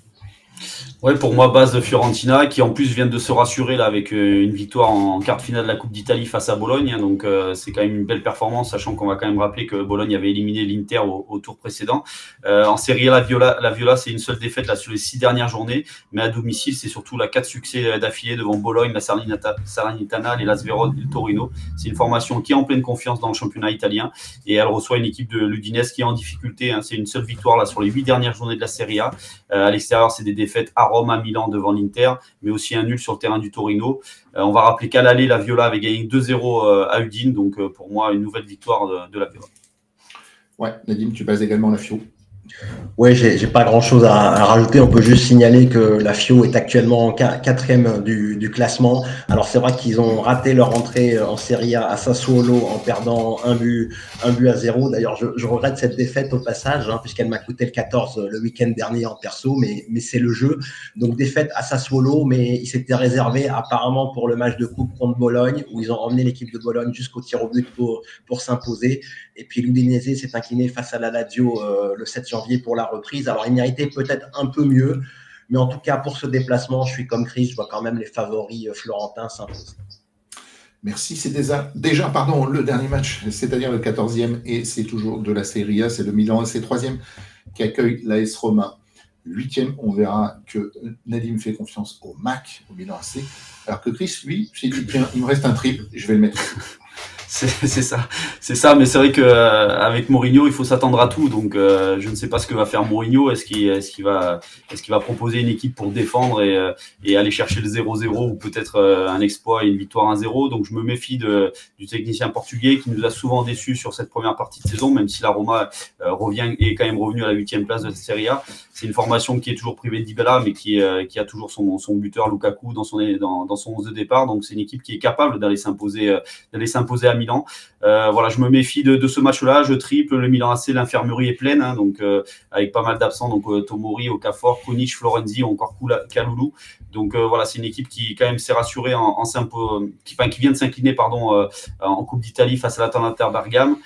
Ouais, pour moi, base de Fiorentina, qui en plus vient de se rassurer là avec euh, une victoire en quart de finale de la Coupe d'Italie face à Bologne. Donc, euh, c'est quand même une belle performance, sachant qu'on va quand même rappeler que Bologne avait éliminé l'Inter au, tour précédent. Euh, en Serie A, la Viola, la Viola c'est une seule défaite là sur les six dernières journées, mais à domicile, c'est surtout la quatre succès d'affilée devant Bologne, la Salernitana, les Las Verona et le Torino. C'est une formation qui est en pleine confiance dans le championnat italien et elle reçoit une équipe de l'Udinese qui est en difficulté. Hein. c'est une seule victoire là sur les huit dernières journées de la Serie A. à l'extérieur, c'est des défaites à Rome, à Milan devant l'Inter, mais aussi un nul sur le terrain du Torino. Euh, on va rappeler qu'à l'aller, la Viola avait gagné 2-0 euh, à Udine, donc euh, pour moi, une nouvelle victoire de, la Viola. Ouais, Nadim, tu bases également la Fio. Oui, j'ai pas grand chose à, rajouter. On peut juste signaler que la FIO est actuellement quatrième du, classement. Alors c'est vrai qu'ils ont raté leur entrée en Serie A à Sassuolo en perdant un but, un but à zéro. D'ailleurs, je, regrette cette défaite au passage, hein, puisqu'elle m'a coûté le 14 le week-end dernier en perso, mais, c'est le jeu. Donc défaite à Sassuolo, mais il s'était réservé apparemment pour le match de coupe contre Bologne, où ils ont emmené l'équipe de Bologne jusqu'au tir au but pour, pour s'imposer. Et puis l'Udinese s'est incliné face à la Lazio euh, le 7 janvier pour la reprise. Alors, il méritait peut-être un peu mieux, Mais en tout cas, pour ce déplacement, je suis comme Chris, je vois quand même les favoris florentins s'imposer. Merci. C'est déjà, déjà pardon, le dernier match, c'est-à-dire le 14e, et c'est toujours de la Serie A. C'est le Milan AC 3e qui accueille l'AS Roma. Huitième, on verra que Nadim fait confiance au MAC, au Milan AC, alors que Chris, lui, il me reste un triple, je vais le mettre. C'est ça, c'est ça. Mais c'est vrai que euh, avec Mourinho, il faut s'attendre à tout. Donc, euh, je ne sais pas ce que va faire Mourinho. Est-ce qu'il est qu'il va, est-ce qu'il va proposer une équipe pour défendre et, euh, et aller chercher le 0-0 ou peut-être un exploit et une victoire 1-0. Donc, je me méfie de, du technicien portugais qui nous a souvent déçus sur cette première partie de saison, même si la Roma revient est quand même revenu à la huitième place de la Serie A. C'est une formation qui est toujours privée de mais qui, qui a toujours son, son buteur Lukaku dans son dans son 11 de départ. Donc, c'est une équipe qui est capable d'aller s'imposer, d'aller s'imposer à Milan. Euh, voilà, je me méfie de, ce match-là. Je triple. Le Milan AC, l'infirmerie est pleine, hein, donc euh, avec pas mal d'absents. Donc euh, Tomori, Okafor, Kunic, Florenzi, encore Kaloulou. Donc voilà, c'est une équipe qui quand même s'est rassurée en, enfin, qui vient de s'incliner pardon en Coupe d'Italie face à l'Atalanta Bergame.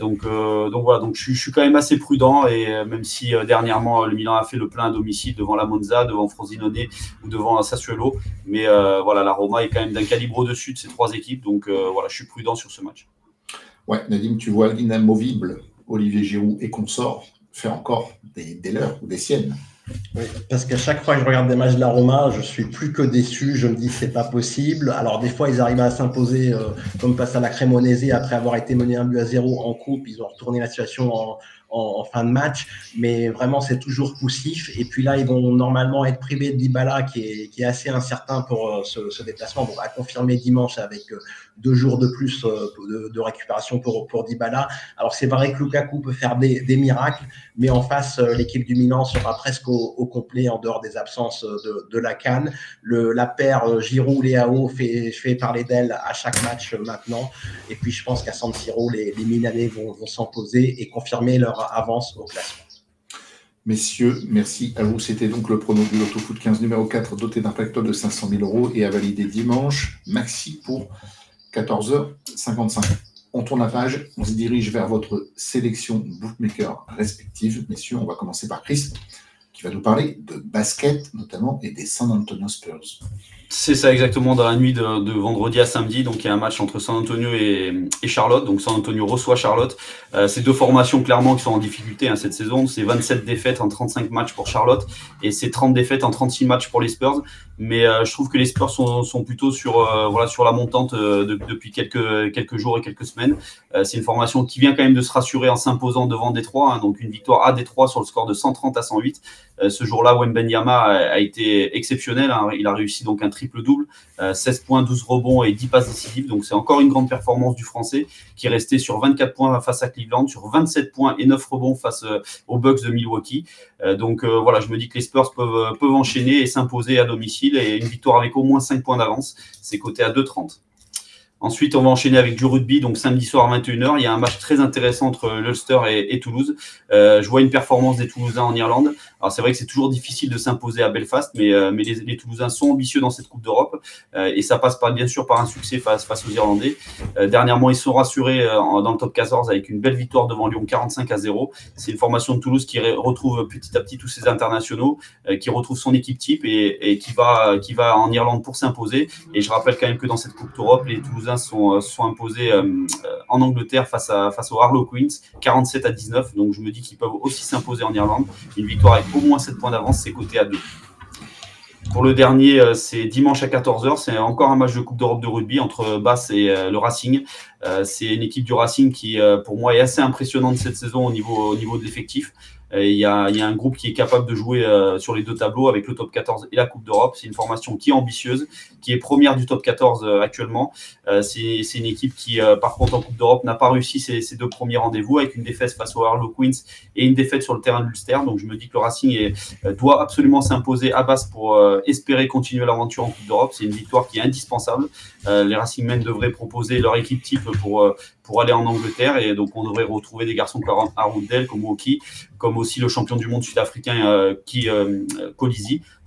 donc donc voilà, donc je, suis quand même assez prudent et même si dernièrement le Milan a fait le plein à domicile devant la Monza, devant Frosinone ou devant Sassuolo, mais voilà, la Roma est quand même d'un calibre au-dessus de ces trois équipes. Donc voilà, je suis prudent sur ce match. Ouais, Nadim, tu vois l'inamovible Olivier Giroud et consort faire encore des, leurs ou des siennes. Oui, parce qu'à chaque fois que je regarde des matchs de la Roma, je suis plus que déçu. Je me dis c'est pas possible. Alors des fois ils arrivent à s'imposer, euh, comme face à la Cremonese après avoir été mené un but à zéro en coupe. Ils ont retourné la situation en, fin de match, mais vraiment c'est toujours poussif. Et puis là, ils vont normalement être privés de Dybala, qui est, qui est assez incertain pour euh, ce, ce, déplacement. Bon, à confirmer dimanche avec euh, deux jours de plus euh, de, récupération pour, pour Dybala. Alors c'est vrai que Lukaku peut faire des, des miracles, mais en face, l'équipe du Milan sera presque au, complet en dehors des absences de, de la Cannes. Le, la paire Giroud-Léao fait, fait parler d'elle à chaque match maintenant. Et puis je pense qu'à San Siro, les, les Milanais vont, vont s'imposer et confirmer leur avance au classement. Messieurs, merci à vous. C'était donc le prono du Loto Foot 15 numéro 4 doté d'un pactole de 500 000 euros et à valider dimanche. Maxi pour 14h55. On tourne la page, on se dirige vers votre sélection bookmaker respective. Messieurs, on va commencer par Chris qui va nous parler de basket notamment et des San Antonio Spurs. C'est ça exactement dans la nuit de, vendredi à samedi. Donc il y a un match entre San Antonio et, Charlotte. Donc San Antonio reçoit Charlotte. Euh, c'est deux formations clairement qui sont en difficulté hein, cette saison. C'est 27 défaites en 35 matchs pour Charlotte et c'est 30 défaites en 36 matchs pour les Spurs. Mais euh, je trouve que les Spurs sont, sont plutôt sur euh, voilà sur la montante euh, depuis quelques quelques jours et quelques semaines. c'est une formation qui vient quand même de se rassurer en s'imposant devant Détroit. Hein, donc une victoire à Détroit sur le score de 130 à 108. ce jour-là, Wembenyama a, a été exceptionnel. Hein. Il a réussi donc un triple-double, 16 euh, points, 12 rebonds et 10 passes décisives. Donc c'est encore une grande performance du Français qui est resté sur 24 points face à Cleveland, sur 27 points et 9 rebonds face aux Bucks de Milwaukee. Donc voilà, je me dis que les Spurs peuvent, peuvent enchaîner et s'imposer à domicile et une victoire avec au moins 5 points d'avance. C'est coté à 2,30. Ensuite, on va enchaîner avec du rugby. Donc, samedi soir à 21h, il y a un match très intéressant entre l'Ulster et, Toulouse. Euh, je vois une performance des Toulousains en Irlande. Alors, c'est vrai que c'est toujours difficile de s'imposer à Belfast, mais, euh, mais les, les, Toulousains sont ambitieux dans cette Coupe d'Europe. Euh, et ça passe bien sûr par un succès face, aux Irlandais. Dernièrement, ils sont rassurés dans le top 14 avec une belle victoire devant Lyon 45 à 0. C'est une formation de Toulouse qui retrouve petit à petit tous ses internationaux, qui retrouve son équipe type et, et, qui, va, qui va en Irlande pour s'imposer. Et je rappelle quand même que dans cette Coupe d'Europe, les Toulousains sont, euh, sont imposés euh, en Angleterre face, à, face aux Harlow Queens, 47 à 19. Donc je me dis qu'ils peuvent aussi s'imposer en Irlande. Une victoire avec au moins 7 points d'avance, c'est coté à 2. Pour le dernier, euh, c'est dimanche à 14h. C'est encore un match de Coupe d'Europe de rugby entre Basse et le Racing. C'est une équipe du Racing qui, pour moi, est assez impressionnante cette saison au niveau, au niveau de l'effectif. Euh, il y, a, y, a, un groupe qui est capable de jouer euh, sur les deux tableaux avec le top 14 et la Coupe d'Europe. C'est une formation qui est ambitieuse, qui est première du top 14 euh, actuellement. C'est une équipe qui, par contre, en Coupe d'Europe, n'a pas réussi ses, ses deux premiers rendez-vous avec une défaite face au Harlow Queens et une défaite sur le terrain de l'Ulster. Donc, je me dis que le Racing est, doit absolument s'imposer à base pour espérer continuer l'aventure en Coupe d'Europe. C'est une victoire qui est indispensable. les Racingmen devraient proposer leur équipe type pour, pour aller en Angleterre et donc on devrait retrouver des garçons comme Arundel, comme Woki, comme aussi le champion du monde sud-africain euh, qui euh.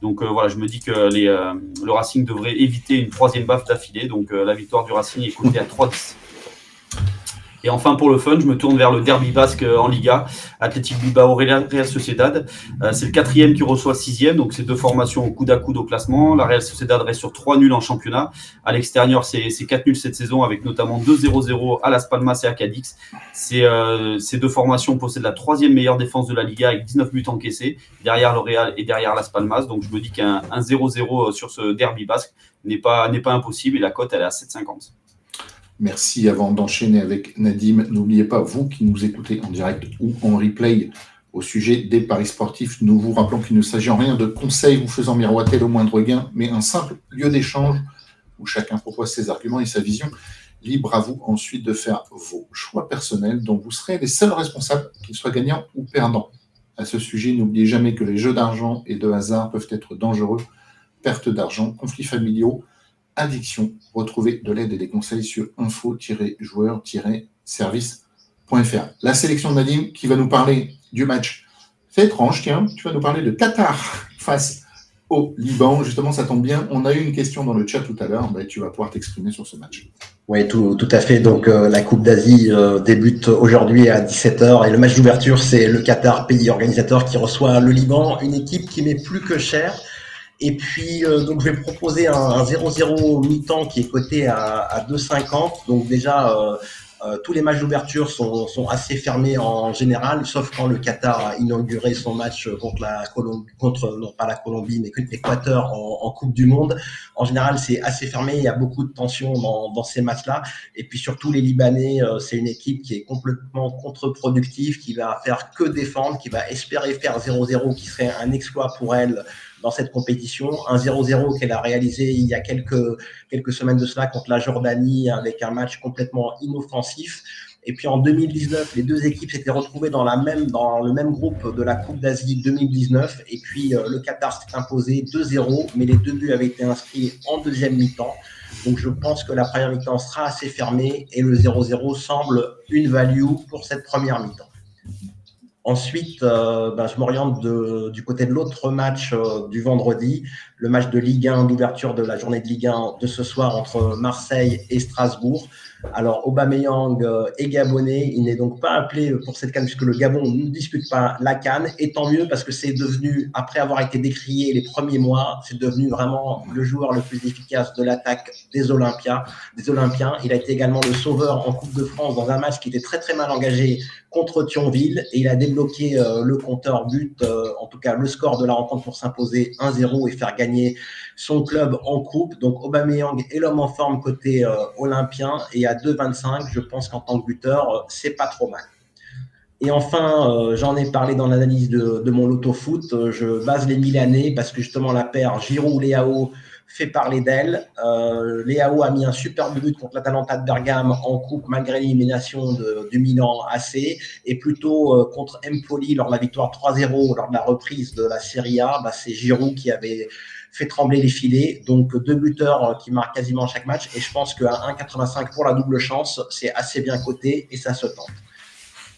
Donc euh, voilà, je me dis que les, le Racing devrait éviter une troisième baffe d'affilée. Donc la victoire du Racing est cotée à 3-10. Et enfin, pour le fun, je me tourne vers le derby basque en Liga, Athletic Bilbao Real Sociedad. c'est le quatrième qui reçoit sixième, donc c'est deux formations au coude à coude au classement. La Real Sociedad reste sur trois nuls en championnat. À l'extérieur, c'est quatre nuls cette saison, avec notamment 2-0-0 à Las Palmas et à Cadix. ces deux formations possèdent la troisième meilleure défense de la Liga avec 19 buts encaissés, derrière le Real et derrière Las Palmas. Donc je me dis qu'un 0-0 sur ce derby basque n'est pas, n'est pas impossible et la cote elle est à 7,50. Merci. Avant d'enchaîner avec Nadim, n'oubliez pas, vous qui nous écoutez en direct ou en replay au sujet des paris sportifs, nous vous rappelons qu'il ne s'agit en rien de conseils vous faisant miroiter le moindre gain, mais un simple lieu d'échange où chacun propose ses arguments et sa vision. Libre à vous ensuite de faire vos choix personnels dont vous serez les seuls responsables, qu'ils soient gagnants ou perdants. À ce sujet, n'oubliez jamais que les jeux d'argent et de hasard peuvent être dangereux. Perte d'argent, conflits familiaux, addiction. Retrouvez de l'aide et des conseils sur info-joueur-service.fr. La sélection de Nadim qui va nous parler du match. C'est étrange, tiens, tu vas nous parler de Qatar face au Liban. Justement, ça tombe bien. On a eu une question dans le chat tout à l'heure. Ben, tu vas pouvoir t'exprimer sur ce match. Oui, tout, à fait. Donc, euh, la Coupe d'Asie euh, débute aujourd'hui à 17h et le match d'ouverture, c'est le Qatar, pays organisateur, qui reçoit le Liban, une équipe qui met plus que cher. Et puis, euh, donc, je vais proposer un 0-0 mi-temps qui est coté à, à 2,50. Donc, déjà, euh, tous les matchs d'ouverture sont, sont, assez fermés en général, sauf quand le Qatar a inauguré son match contre la Colombie, contre non pas la Colombie, mais l'Équateur en, en, Coupe du Monde. En général, c'est assez fermé. Il y a beaucoup de tensions dans, dans ces matchs-là. Et puis surtout, les Libanais, euh, c'est une équipe qui est complètement contre-productive, qui va faire que défendre, qui va espérer faire 0-0, qui serait un exploit pour elle dans cette compétition. Un 0-0 qu'elle a réalisé il y a quelques, quelques semaines de cela contre la Jordanie avec un match complètement inoffensif. Et puis en 2019, les deux équipes s'étaient retrouvées dans, la même, dans le même groupe de la Coupe d'Asie 2019. Et puis euh, le Qatar s'est imposé 2-0, mais les deux buts avaient été inscrits en deuxième mi-temps. Donc je pense que la première mi-temps sera assez fermée et le 0-0 semble une value pour cette première mi-temps. Ensuite, euh, ben, je m'oriente du côté de l'autre match euh, du vendredi, le match de Ligue 1, d'ouverture de la journée de Ligue 1 de ce soir entre Marseille et Strasbourg. Alors, Aubameyang euh, est gabonais. Il n'est donc pas appelé pour cette canne puisque le Gabon ne dispute pas la canne. Et tant mieux parce que c'est devenu, après avoir été décrié les premiers mois, c'est devenu vraiment le joueur le plus efficace de l'attaque des Olympiens. Des Olympiens. Il a été également le sauveur en Coupe de France dans un match qui était très très mal engagé contre Thionville et il a débloqué euh, le compteur but, euh, en tout cas le score de la rencontre pour s'imposer 1-0 et faire gagner son club en coupe. Donc Aubameyang est l'homme en forme côté euh, olympien et à 2-25, je pense qu'en tant que buteur, c'est pas trop mal. Et enfin, j'en ai parlé dans l'analyse de, mon loto foot. je base les Milanais parce que justement la paire Giroud-Léao fait parler d'elle. Euh, Léao a mis un superbe but contre l'Atalanta de Bergame en coupe malgré l'élimination du Milan AC et plutôt euh, contre Empoli lors de la victoire 3-0 lors de la reprise de la Serie A, bah, c'est Giroud qui avait fait trembler les filets. Donc deux buteurs euh, qui marquent quasiment chaque match et je pense qu'à 1,85 pour la double chance, c'est assez bien coté et ça se tente.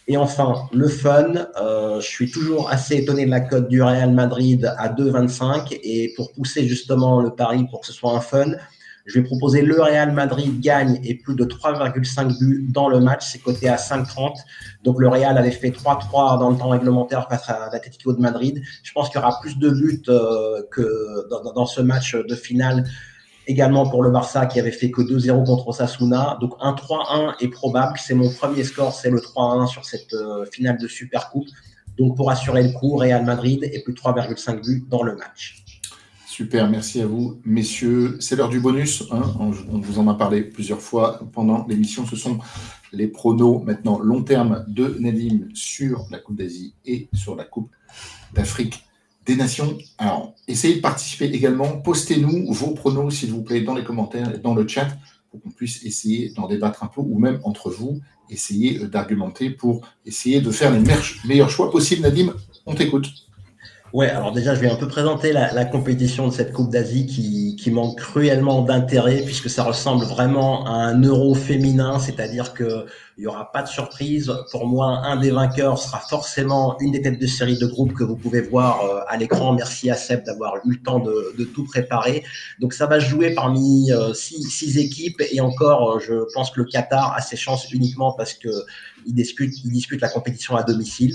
Et enfin, le fun, euh, je suis toujours assez étonné de la cote du Real Madrid à 2,25. Et pour pousser justement le pari pour que ce soit un fun, je vais proposer le Real Madrid gagne et plus de 3,5 buts dans le match. C'est coté à 5,30. Donc le Real avait fait 3-3 dans le temps réglementaire face à l'Atlético de Madrid. Je pense qu'il y aura plus de buts euh, que dans, ce match de finale Également pour le Barça qui avait fait que 2-0 contre Osasuna. Donc un 3-1 est probable. C'est mon premier score, c'est le 3-1 sur cette euh, finale de Super Coupe. Donc pour assurer le coup, Real Madrid et plus de 3,5 buts dans le match. Super, merci à vous, messieurs. C'est l'heure du bonus. Hein. on, vous en a parlé plusieurs fois pendant l'émission. Ce sont les pronos maintenant long terme de Nadim sur la Coupe d'Asie et sur la Coupe d'Afrique des nations. Alors, essayez de participer également. Postez-nous vos pronos, s'il vous plaît, dans les commentaires et dans le chat pour qu'on puisse essayer d'en débattre un peu ou même entre vous, essayer d'argumenter pour essayer de faire les meilleurs choix possibles. Nadim, on t'écoute. Ouais, alors déjà, je vais un peu présenter la, compétition de cette Coupe d'Asie qui, manque cruellement d'intérêt puisque ça ressemble vraiment à un euro féminin, c'est-à-dire que il y aura pas de surprise. Pour moi, un des vainqueurs sera forcément une des têtes de série de groupe que vous pouvez voir euh, à l'écran. Merci à Seb d'avoir eu le temps de, de, tout préparer. Donc ça va jouer parmi euh, six, six, équipes et encore, euh, je pense que le Qatar a ses chances uniquement parce que il dispute la compétition à domicile.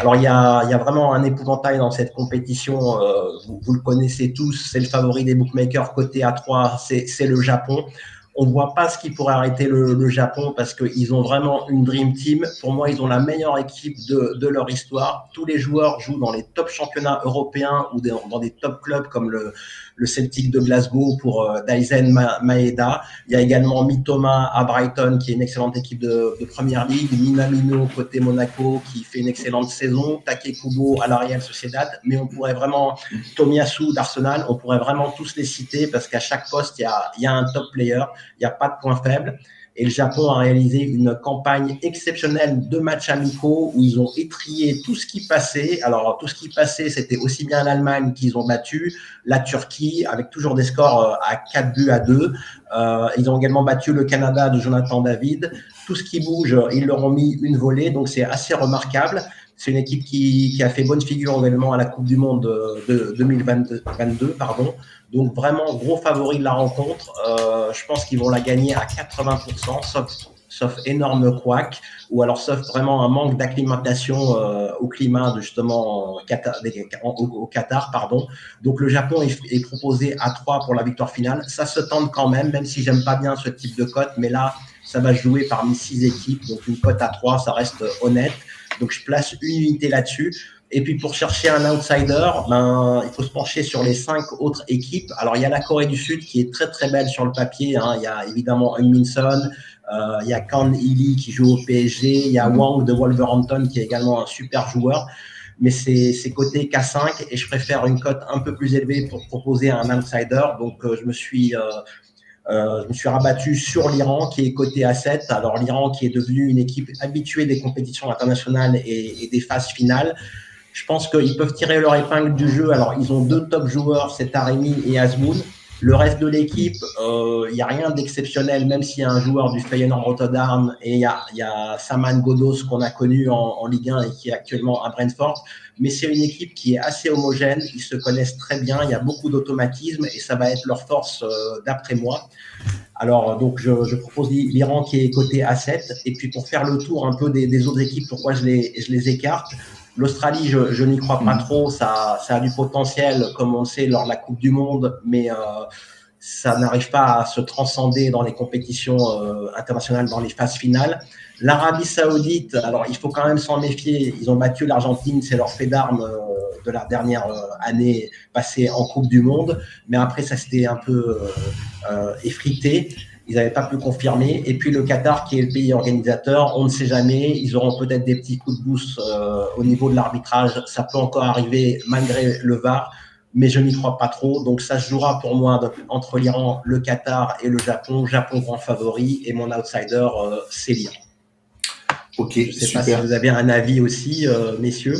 Alors il y a, vraiment un épouvantail dans cette compétition, euh, vous, vous, le connaissez tous, c'est le favori des bookmakers côté A3, c'est le Japon. On ne voit pas ce qui pourrait arrêter le, Japon parce qu'ils ont vraiment une Dream Team. Pour moi, ils ont la meilleure équipe de, de, leur histoire. Tous les joueurs jouent dans les top championnats européens ou dans des top clubs comme le, le Celtic de Glasgow pour euh, Daisen Maeda. Il y a également Mitoma à Brighton, qui est une excellente équipe de, de première ligue. Minamino côté Monaco, qui fait une excellente saison. Takekubo à la Real Sociedad. Mais on pourrait vraiment, Tomiyasu d'Arsenal, on pourrait vraiment tous les citer parce qu'à chaque poste, il y a, il y a un top player. Il n'y a pas de point faible. Et le Japon a réalisé une campagne exceptionnelle de matchs amicaux où ils ont étrié tout ce qui passait. Alors, tout ce qui passait, c'était aussi bien l'Allemagne qu'ils ont battu, la Turquie, avec toujours des scores euh, à 4 buts à 2. Euh, ils ont également battu le Canada de Jonathan David. Tout ce qui bouge, ils leur ont mis une volée, donc c'est assez remarquable. C'est une équipe qui, a fait bonne figure également à la Coupe du Monde de 2022. Pardon. Donc vraiment gros favori de la rencontre. Euh, je pense qu'ils vont la gagner à 80%, sauf, sauf énorme couac, ou alors sauf vraiment un manque d'acclimatation euh, au climat justement au, Qatar. Pardon. Donc le Japon est, proposé à 3 pour la victoire finale. Ça se tente quand même, même si j'aime pas bien ce type de cote, mais là, ça va jouer parmi six équipes. Donc une cote à 3, ça reste honnête. Donc je place une unité là-dessus. Et puis pour chercher un outsider, ben, il faut se pencher sur les cinq autres équipes. Alors il y a la Corée du Sud qui est très très belle sur le papier. Hein. Il y a évidemment Minson, euh, il y a Kan Lee qui joue au PSG, il y a Wang de Wolverhampton qui est également un super joueur. Mais c'est côté K5 et je préfère une cote un peu plus élevée pour proposer un outsider. Donc euh, je me suis euh, euh, je me suis rabattu sur l'Iran qui est coté à 7. Alors l'Iran qui est devenu une équipe habituée des compétitions internationales et des phases finales. Je pense qu'ils peuvent tirer leur épingle du jeu. Alors ils ont deux top joueurs, c'est Taremi et Azmoun. Le reste de l'équipe, il euh, n'y a rien d'exceptionnel, même s'il y a un joueur du Feyenoord Rotterdam et il y a, Saman Godos qu'on a connu en, Ligue 1 et qui est actuellement à Brentford. Mais c'est une équipe qui est assez homogène, ils se connaissent très bien, il y a beaucoup d'automatisme et ça va être leur force euh, d'après moi. Alors, donc, je, propose l'Iran qui est coté à 7. Et puis, pour faire le tour un peu des, autres équipes, pourquoi je les écarte L'Australie, je, je n'y crois pas mm. trop. Ça, ça a du potentiel, comme on le sait, lors de la Coupe du Monde, mais euh, ça n'arrive pas à se transcender dans les compétitions euh, internationales, dans les phases finales. L'Arabie Saoudite, alors il faut quand même s'en méfier. Ils ont battu l'Argentine, c'est leur fait d'armes euh, de la dernière année passée en Coupe du Monde, mais après ça s'était un peu effrité ils n'avaient pas pu confirmer. Et puis le Qatar, qui est le pays organisateur, on ne sait jamais. Ils auront peut-être des petits coups de boost euh, au niveau de l'arbitrage. Ça peut encore arriver malgré le VAR, mais je n'y crois pas trop. Donc ça se jouera pour moi entre l'Iran, le Qatar et le Japon. Japon grand favori et mon outsider, euh, c'est l'Iran. Ok, je ne sais pas si vous avez un avis aussi, euh, messieurs.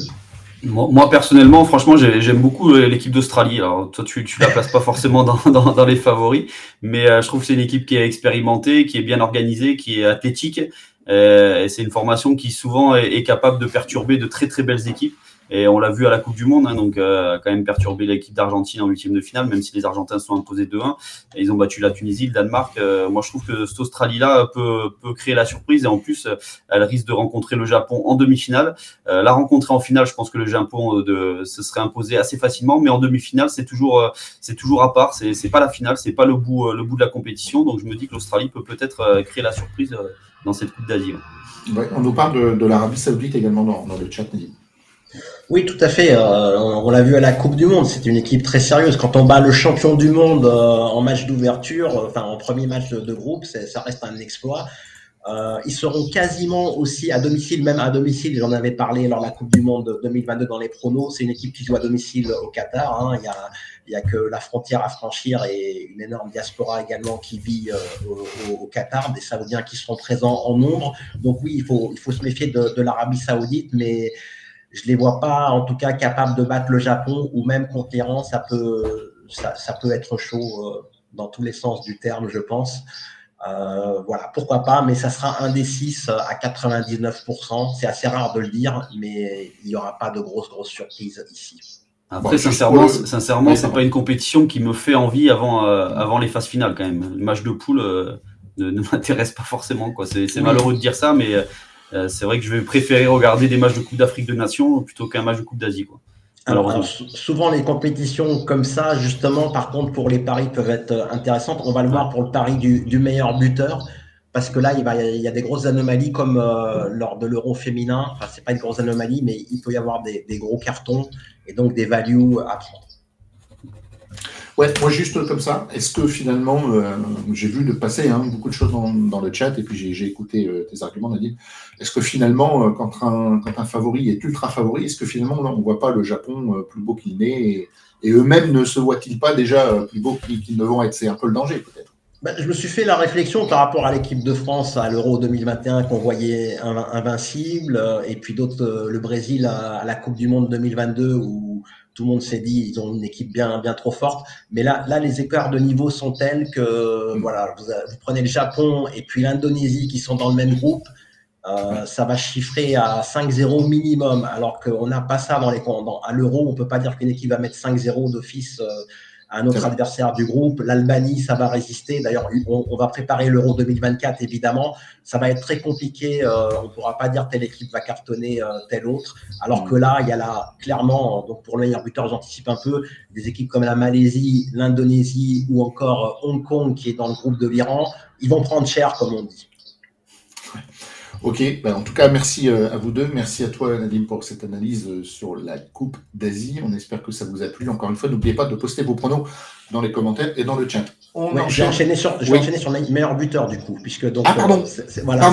Moi, personnellement, franchement, j'aime beaucoup euh, l'équipe d'Australie. Alors, toi, tu, tu la places pas forcément dans, les favoris, mais euh, je trouve que c'est une équipe qui est expérimentée, qui est bien organisée, qui est athlétique. Euh, c'est une formation qui souvent est, est, capable de perturber de très très belles équipes. Et on l'a vu à la Coupe du Monde, hein, donc euh, quand même perturbé l'équipe d'Argentine en huitième de finale, même si les Argentins sont imposés 2-1. Ils ont battu la Tunisie, le Danemark. Euh, moi, je trouve que cette Australie-là peut, peut créer la surprise et en plus, euh, elle risque de rencontrer le Japon en demi-finale. Euh, la rencontrer en finale, je pense que le Japon de, se serait imposé assez facilement, mais en demi-finale, c'est toujours, c'est toujours à part. C'est, c'est pas la finale, c'est pas le bout, le bout de la compétition. Donc, je me dis que l'Australie peut peut-être créer la surprise dans cette Coupe d'Asie. Ouais, on nous parle de, de l'Arabie Saoudite également dans, dans le chat. Oui, tout à fait. Euh, on, l'a vu à la Coupe du Monde. C'est une équipe très sérieuse. Quand on bat le champion du monde euh, en match d'ouverture, euh, enfin en premier match de, groupe, ça reste un exploit. Euh, ils seront quasiment aussi à domicile, même à domicile. J'en avais parlé lors de la Coupe du Monde 2022 dans les pronos. C'est une équipe qui joue à domicile au Qatar. Hein. Il y a, il y a que la frontière à franchir et une énorme diaspora également qui vit au, au, Qatar, des Saoudiens qui seront présents en nombre. Donc oui, il faut, il faut se méfier de, de l'Arabie Saoudite, mais je les vois pas, en tout cas, capables de battre le Japon ou même contre l'Iran. Ça peut, ça, ça, peut être chaud dans tous les sens du terme, je pense. Euh, voilà, pourquoi pas, mais ça sera un des six à 99%. C'est assez rare de le dire, mais il n'y aura pas de grosses, grosses surprises ici. Après, sincèrement, sincèrement, c'est pas une compétition qui me fait envie avant, euh, avant les phases finales quand même. Le match de poule euh, ne, m'intéresse pas forcément. Quoi. C'est, malheureux de dire ça, mais c'est vrai que je vais préférer regarder des matchs de Coupe d'Afrique de Nations plutôt qu'un match de Coupe d'Asie. Quoi. Alors, souvent, les compétitions comme ça, justement, par contre, pour les paris peuvent être euh, intéressantes. On va le voir pour le pari du, meilleur buteur, parce que là, il, va, il y a des grosses anomalies comme euh, lors de l'euro féminin. Enfin, c'est pas une grosse anomalie, mais il peut y avoir des, des gros cartons et donc des values à prendre. Ouais, moi juste comme ça, est-ce que finalement, euh, j'ai vu de passer hein, beaucoup de choses dans, le chat et puis j'ai écouté euh, tes arguments, Nadine. Est-ce que finalement, euh, quand, un, favori est ultra favori, est-ce que finalement on ne voit pas le Japon plus beau qu'il n'est et, eux-mêmes ne se voient-ils pas déjà plus beaux qu'ils ne vont être? C'est un peu le danger peut-être. Ben, je me suis fait la réflexion par rapport à l'équipe de France à l'Euro 2021 qu'on voyait invincible, et puis d'autres, le Brésil à, la Coupe du Monde 2022 où tout le monde s'est dit ils ont une équipe bien bien trop forte. Mais là, là les écarts de niveau sont tels que mm. voilà, vous, prenez le Japon et puis l'Indonésie qui sont dans le même groupe. Euh, ça va chiffrer à 5-0 minimum, alors qu'on n'a pas ça dans les dans, à l'euro. On peut pas dire qu'une équipe va mettre 5-0 d'office un autre adversaire du groupe. L'Albanie, ça va résister. D'ailleurs, on, va préparer l'Euro 2024, évidemment. Ça va être très compliqué. Euh, on ne pourra pas dire telle équipe va cartonner euh, telle autre. Alors que là, il y a là, clairement, donc pour le meilleur buteur, j'anticipe un peu, des équipes comme la Malaisie, l'Indonésie ou encore euh, Hong Kong qui est dans le groupe de l'Iran. Ils vont prendre cher, comme on dit. Ok, ben, en tout cas, merci à vous deux. Merci à toi, Nadine, pour cette analyse sur la Coupe d'Asie. On espère que ça vous a plu. Encore une fois, n'oubliez pas de poster vos pronos dans les commentaires et dans le chat. je vais enchaîner sur, je vais enchaîner sur le meilleur buteur du coup, puisque donc ah, pardon. voilà,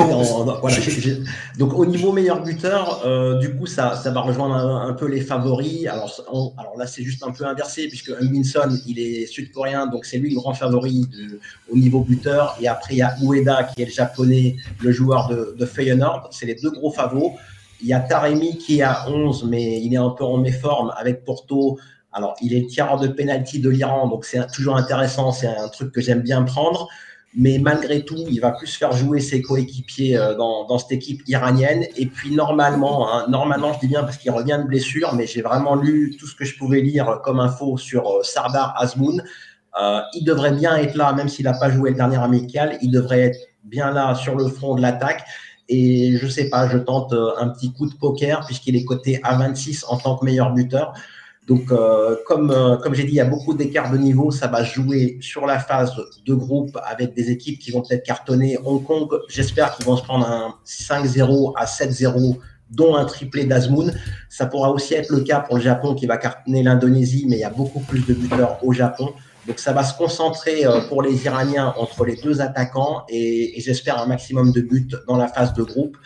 donc au niveau meilleur buteur, euh, du coup ça, ça va rejoindre un, peu les favoris. Alors, alors là c'est juste un peu inversé puisque Winson il est sud-coréen, donc c'est lui le grand favori au niveau buteur. Et après il y a Ueda qui est le japonais, le joueur de, de Feyenoord. C'est les deux gros favoris. Il y a Taremi qui est à 11, mais il est un peu en méforme avec Porto. Alors, il est tireur de pénalty de l'Iran, donc c'est toujours intéressant, c'est un truc que j'aime bien prendre. Mais malgré tout, il va plus faire jouer ses coéquipiers euh, dans, cette équipe iranienne. Et puis normalement, hein, normalement, je dis bien parce qu'il revient de blessure, mais j'ai vraiment lu tout ce que je pouvais lire comme info sur euh, Sardar Azmoun. Euh, il devrait bien être là, même s'il n'a pas joué le dernier amical, il devrait être bien là sur le front de l'attaque. Et je sais pas, je tente un petit coup de poker puisqu'il est coté à 26 en tant que meilleur buteur. Donc, euh, comme, euh, comme j'ai dit, il y a beaucoup d'écarts de niveau. Ça va jouer sur la phase de groupe avec des équipes qui vont peut-être cartonner. Hong Kong, j'espère qu'ils vont se prendre un 5-0 à 7-0, dont un triplé d'Azmoun. Ça pourra aussi être le cas pour le Japon qui va cartonner l'Indonésie, mais il y a beaucoup plus de buteurs au Japon. Donc, ça va se concentrer euh, pour les Iraniens entre les deux attaquants et, et j'espère un maximum de buts dans la phase de groupe.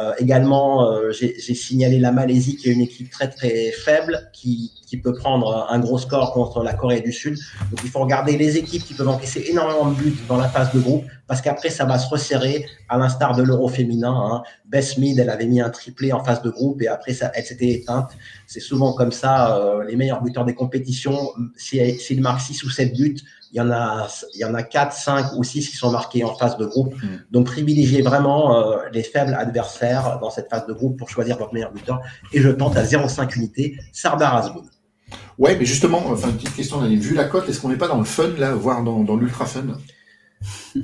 Euh, également, euh, j'ai signalé la Malaisie qui est une équipe très très faible qui, qui, peut prendre un gros score contre la Corée du Sud. Donc il faut regarder les équipes qui peuvent encaisser énormément de buts dans la phase de groupe parce qu'après ça va se resserrer à l'instar de l'Euro féminin. Hein. Bess Mead, elle avait mis un triplé en phase de groupe et après ça, elle s'était éteinte. C'est souvent comme ça. Euh, les meilleurs buteurs des compétitions, s'ils si, marquent 6 ou 7 buts, il y en a, il y en a 4, 5 ou 6 qui sont marqués en phase de groupe. Mm. Donc, privilégiez vraiment euh, les faibles adversaires dans cette phase de groupe pour choisir votre meilleur buteur. Et je tente à 0,5 unités Sardar Azmoun. Ouais, mais justement, enfin, une petite question, vu la cote, est-ce qu'on n'est pas dans le fun, là, voire dans, l'ultra fun?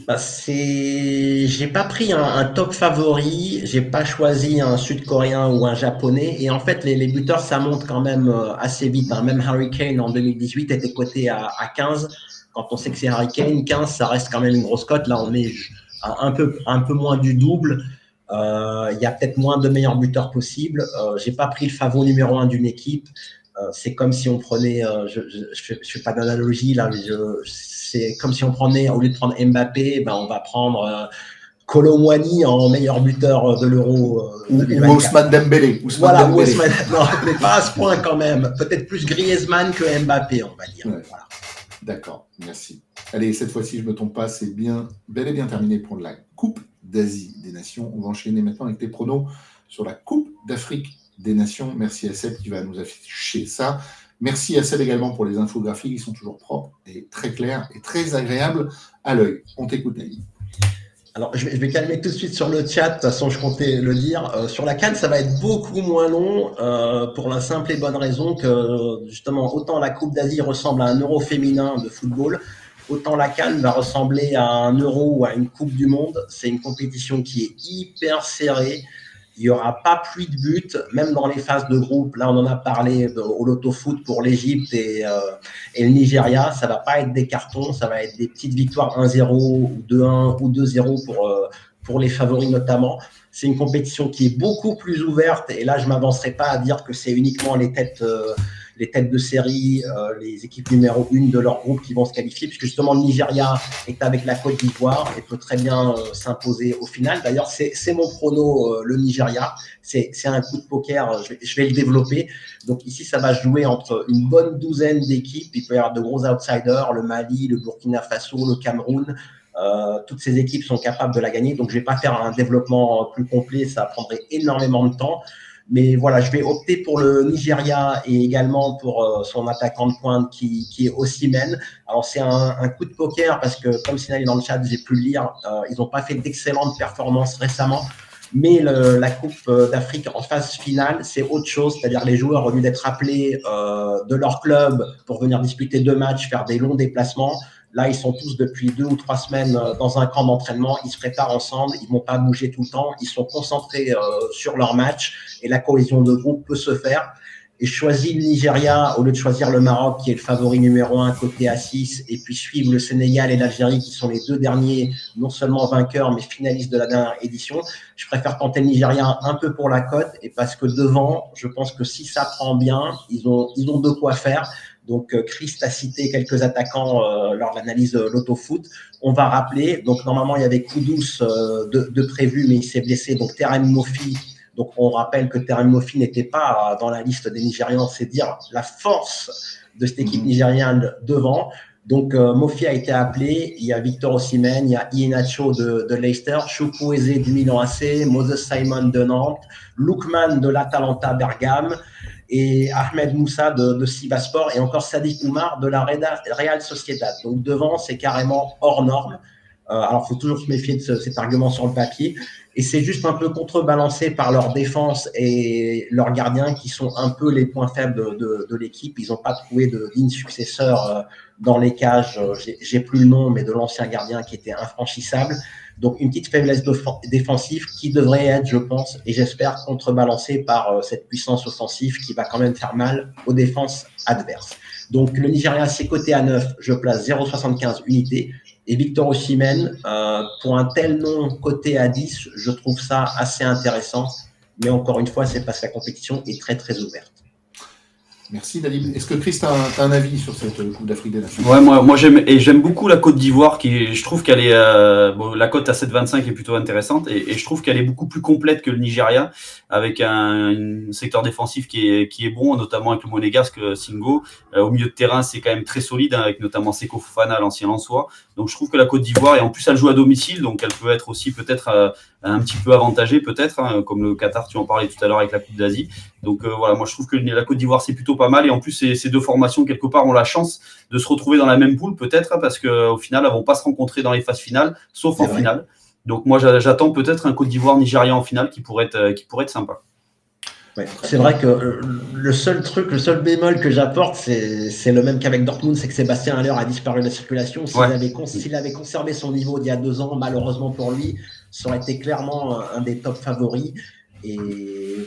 Bah, c'est, j'ai pas pris un, top favori, j'ai pas choisi un Sud-Coréen ou un Japonais, et en fait les, buteurs ça monte quand même euh, assez vite. Hein. Même Harry Kane en 2018 était coté à, à 15. Quand on sait que c'est Harry Kane, 15, ça reste quand même une grosse cote. Là, on est un peu, un peu moins du double. Euh, il y a peut-être moins de meilleurs buteurs possibles. Euh, J'ai pas pris le favori numéro un d'une équipe. Euh, c'est comme si on prenait, euh, je ne fais, pas d'analogie là, mais c'est comme si on prenait, au lieu de prendre Mbappé, ben on va prendre euh, Colomwani en meilleur buteur de l'Euro. ou, Ousmane Dembélé. voilà, Ousmane, non, mais pas à ce point quand même. Peut-être plus Griezmann que Mbappé, on va dire. Voilà. D'accord, merci. Allez, cette fois-ci, je ne me trompe pas, c'est bien, bel et bien terminé pour la Coupe d'Asie des Nations. On va enchaîner maintenant avec les pronos sur la Coupe d'Afrique des Nations. Merci à Seb qui va nous afficher ça. Merci à Seb également pour les infographies qui sont toujours propres et très claires et très agréables à l'œil. On t'écoute, Naïm. Alors, je vais, calmer tout de suite sur le chat. De toute façon, je comptais le dire. Euh, sur la canne, ça va être beaucoup moins long euh, pour la simple et bonne raison que, justement, autant la Coupe d'Asie ressemble à un euro féminin de football, autant la canne va ressembler à un euro ou à une Coupe du Monde. C'est une compétition qui est hyper serrée. Il n'y aura pas pluie de buts, même dans les phases de groupe. Là, on en a parlé au loto foot pour l'Égypte et, euh, et, le Nigeria. Ça va pas être des cartons, ça va être des petites victoires 1-0 ou 2-1 ou 2-0 pour, euh, pour les favoris notamment. C'est une compétition qui est beaucoup plus ouverte et là, je m'avancerai pas à dire que c'est uniquement les têtes. Euh, les têtes de série, euh, les équipes numéro une de leur groupe qui vont se qualifier, puisque justement le Nigeria est avec la Côte d'Ivoire et peut très bien euh, s'imposer au final. D'ailleurs, c'est mon prono, euh, le Nigeria. C'est un coup de poker, je vais, je vais, le développer. Donc ici, ça va jouer entre une bonne douzaine d'équipes. Il peut y avoir de gros outsiders, le Mali, le Burkina Faso, le Cameroun. Toutes ces équipes sont capables de la gagner. Donc, je ne vais pas faire un développement plus complet, ça prendrait énormément de temps. Mais voilà, je vais opter pour le Nigeria et également pour euh, son attaquant de pointe qui, qui est Osimhen. Alors c'est un, un, coup de poker parce que comme signalé dans le chat, j'ai pu le lire, euh, ils n'ont pas fait d'excellentes performances récemment. Mais le, la Coupe euh, d'Afrique en phase finale, c'est autre chose. C'est-à-dire les joueurs, au lieu d'être appelés euh, de leur club pour venir disputer deux matchs, faire des longs déplacements, Là, ils sont tous depuis deux ou trois semaines euh, dans un camp d'entraînement. Ils se préparent ensemble. Ils vont pas bouger tout le temps. Ils sont concentrés euh, sur leur match et la cohésion de groupe peut se faire. Et choisir le Nigeria au lieu de choisir le Maroc, qui est le favori numéro un côté à 6, et puis suivre le Sénégal et l'Algérie, qui sont les deux derniers, non seulement vainqueurs, mais finalistes de la dernière édition. Je préfère tenter le Nigeria un peu pour la cote, et parce que devant, je pense que si ça prend bien, ils ont, ils ont de quoi faire. Donc, euh, Christ a cité quelques attaquants euh, lors de l'analyse de l'autofoot. On va rappeler, donc normalement, il y avait Koudous euh, de, de, prévu, mais il s'est blessé. Donc, Terem Mofi. Donc, on rappelle que Terem Mofi n'était pas dans la liste des Nigérians. C'est dire la force de cette équipe mhm. nigériane devant. Donc, Mofi a été appelé. Il y a Victor Osimhen, il y a Ienacho de, de Leicester, Chukwueze du Milan AC, Moses Simon de Nantes, Lukman de l'Atalanta Bergame, et Ahmed Moussa de, de et encore Sadiq Oumar de la Real Sociedad. Donc devant, c'est carrément hors norme. Euh, alors, faut toujours se méfier de cet argument sur le papier. Et c'est juste un peu contrebalancé par leur défense et leurs gardiens qui sont un peu les points faibles de, de, de l'équipe. Ils n'ont pas trouvé de digne successeur euh, dans les cages. J'ai plus le nom, mais de l'ancien gardien qui était infranchissable. Donc une petite faiblesse défensive qui devrait être, je pense, et j'espère, contrebalancée par euh, cette puissance offensive qui va quand même faire mal aux défenses adverses. Donc le Nigeria, c'est coté à 9, je place 0,75 unités. Et Victor Osimhen, euh, pour un tel nom coté à 10, je trouve ça assez intéressant. Mais encore une fois, c'est parce que la compétition est très très ouverte. Merci Dalib. Est-ce que Chris, tu as, un avis sur cette Coupe d'Afrique des Nations? Ouais, moi, moi j'aime et j'aime beaucoup la Côte d'Ivoire qui, je trouve qu'elle est, euh, bon, la cote à 7,25 est plutôt intéressante et, et je trouve qu'elle est beaucoup plus complète que le Nigeria avec un, un, secteur défensif qui est, qui est bon, notamment avec le monégasque euh, Singo. Euh, au milieu de terrain, c'est quand même très solide hein, avec notamment Seko Fofana, l'ancien Lançois. Donc je trouve que la Côte d'Ivoire et en plus elle joue à domicile, donc elle peut être aussi peut-être euh, un petit peu avantagée peut-être, hein, comme le Qatar, tu en parlais tout à l'heure avec la Coupe d'Asie. Donc euh, voilà, moi je trouve que la Côte d'Ivoire c'est plutôt pas mal et en plus ces, ces, deux formations quelque part ont la chance de se retrouver dans la même poule peut-être parce qu'au final elles vont pas se rencontrer dans les phases finales, sauf en vrai. finale. Donc moi j'attends peut-être un Côte d'Ivoire Nigeria en finale qui pourrait être, euh, qui pourrait être sympa. Ouais, c'est vrai que le seul truc, le seul bémol que j'apporte, c'est le même qu'avec Dortmund, c'est que Sébastien Haller a disparu de la circulation. S'il ouais. avait, avait, conservé son niveau d'il y a deux ans, malheureusement pour lui, ça aurait été clairement un des top favoris. Et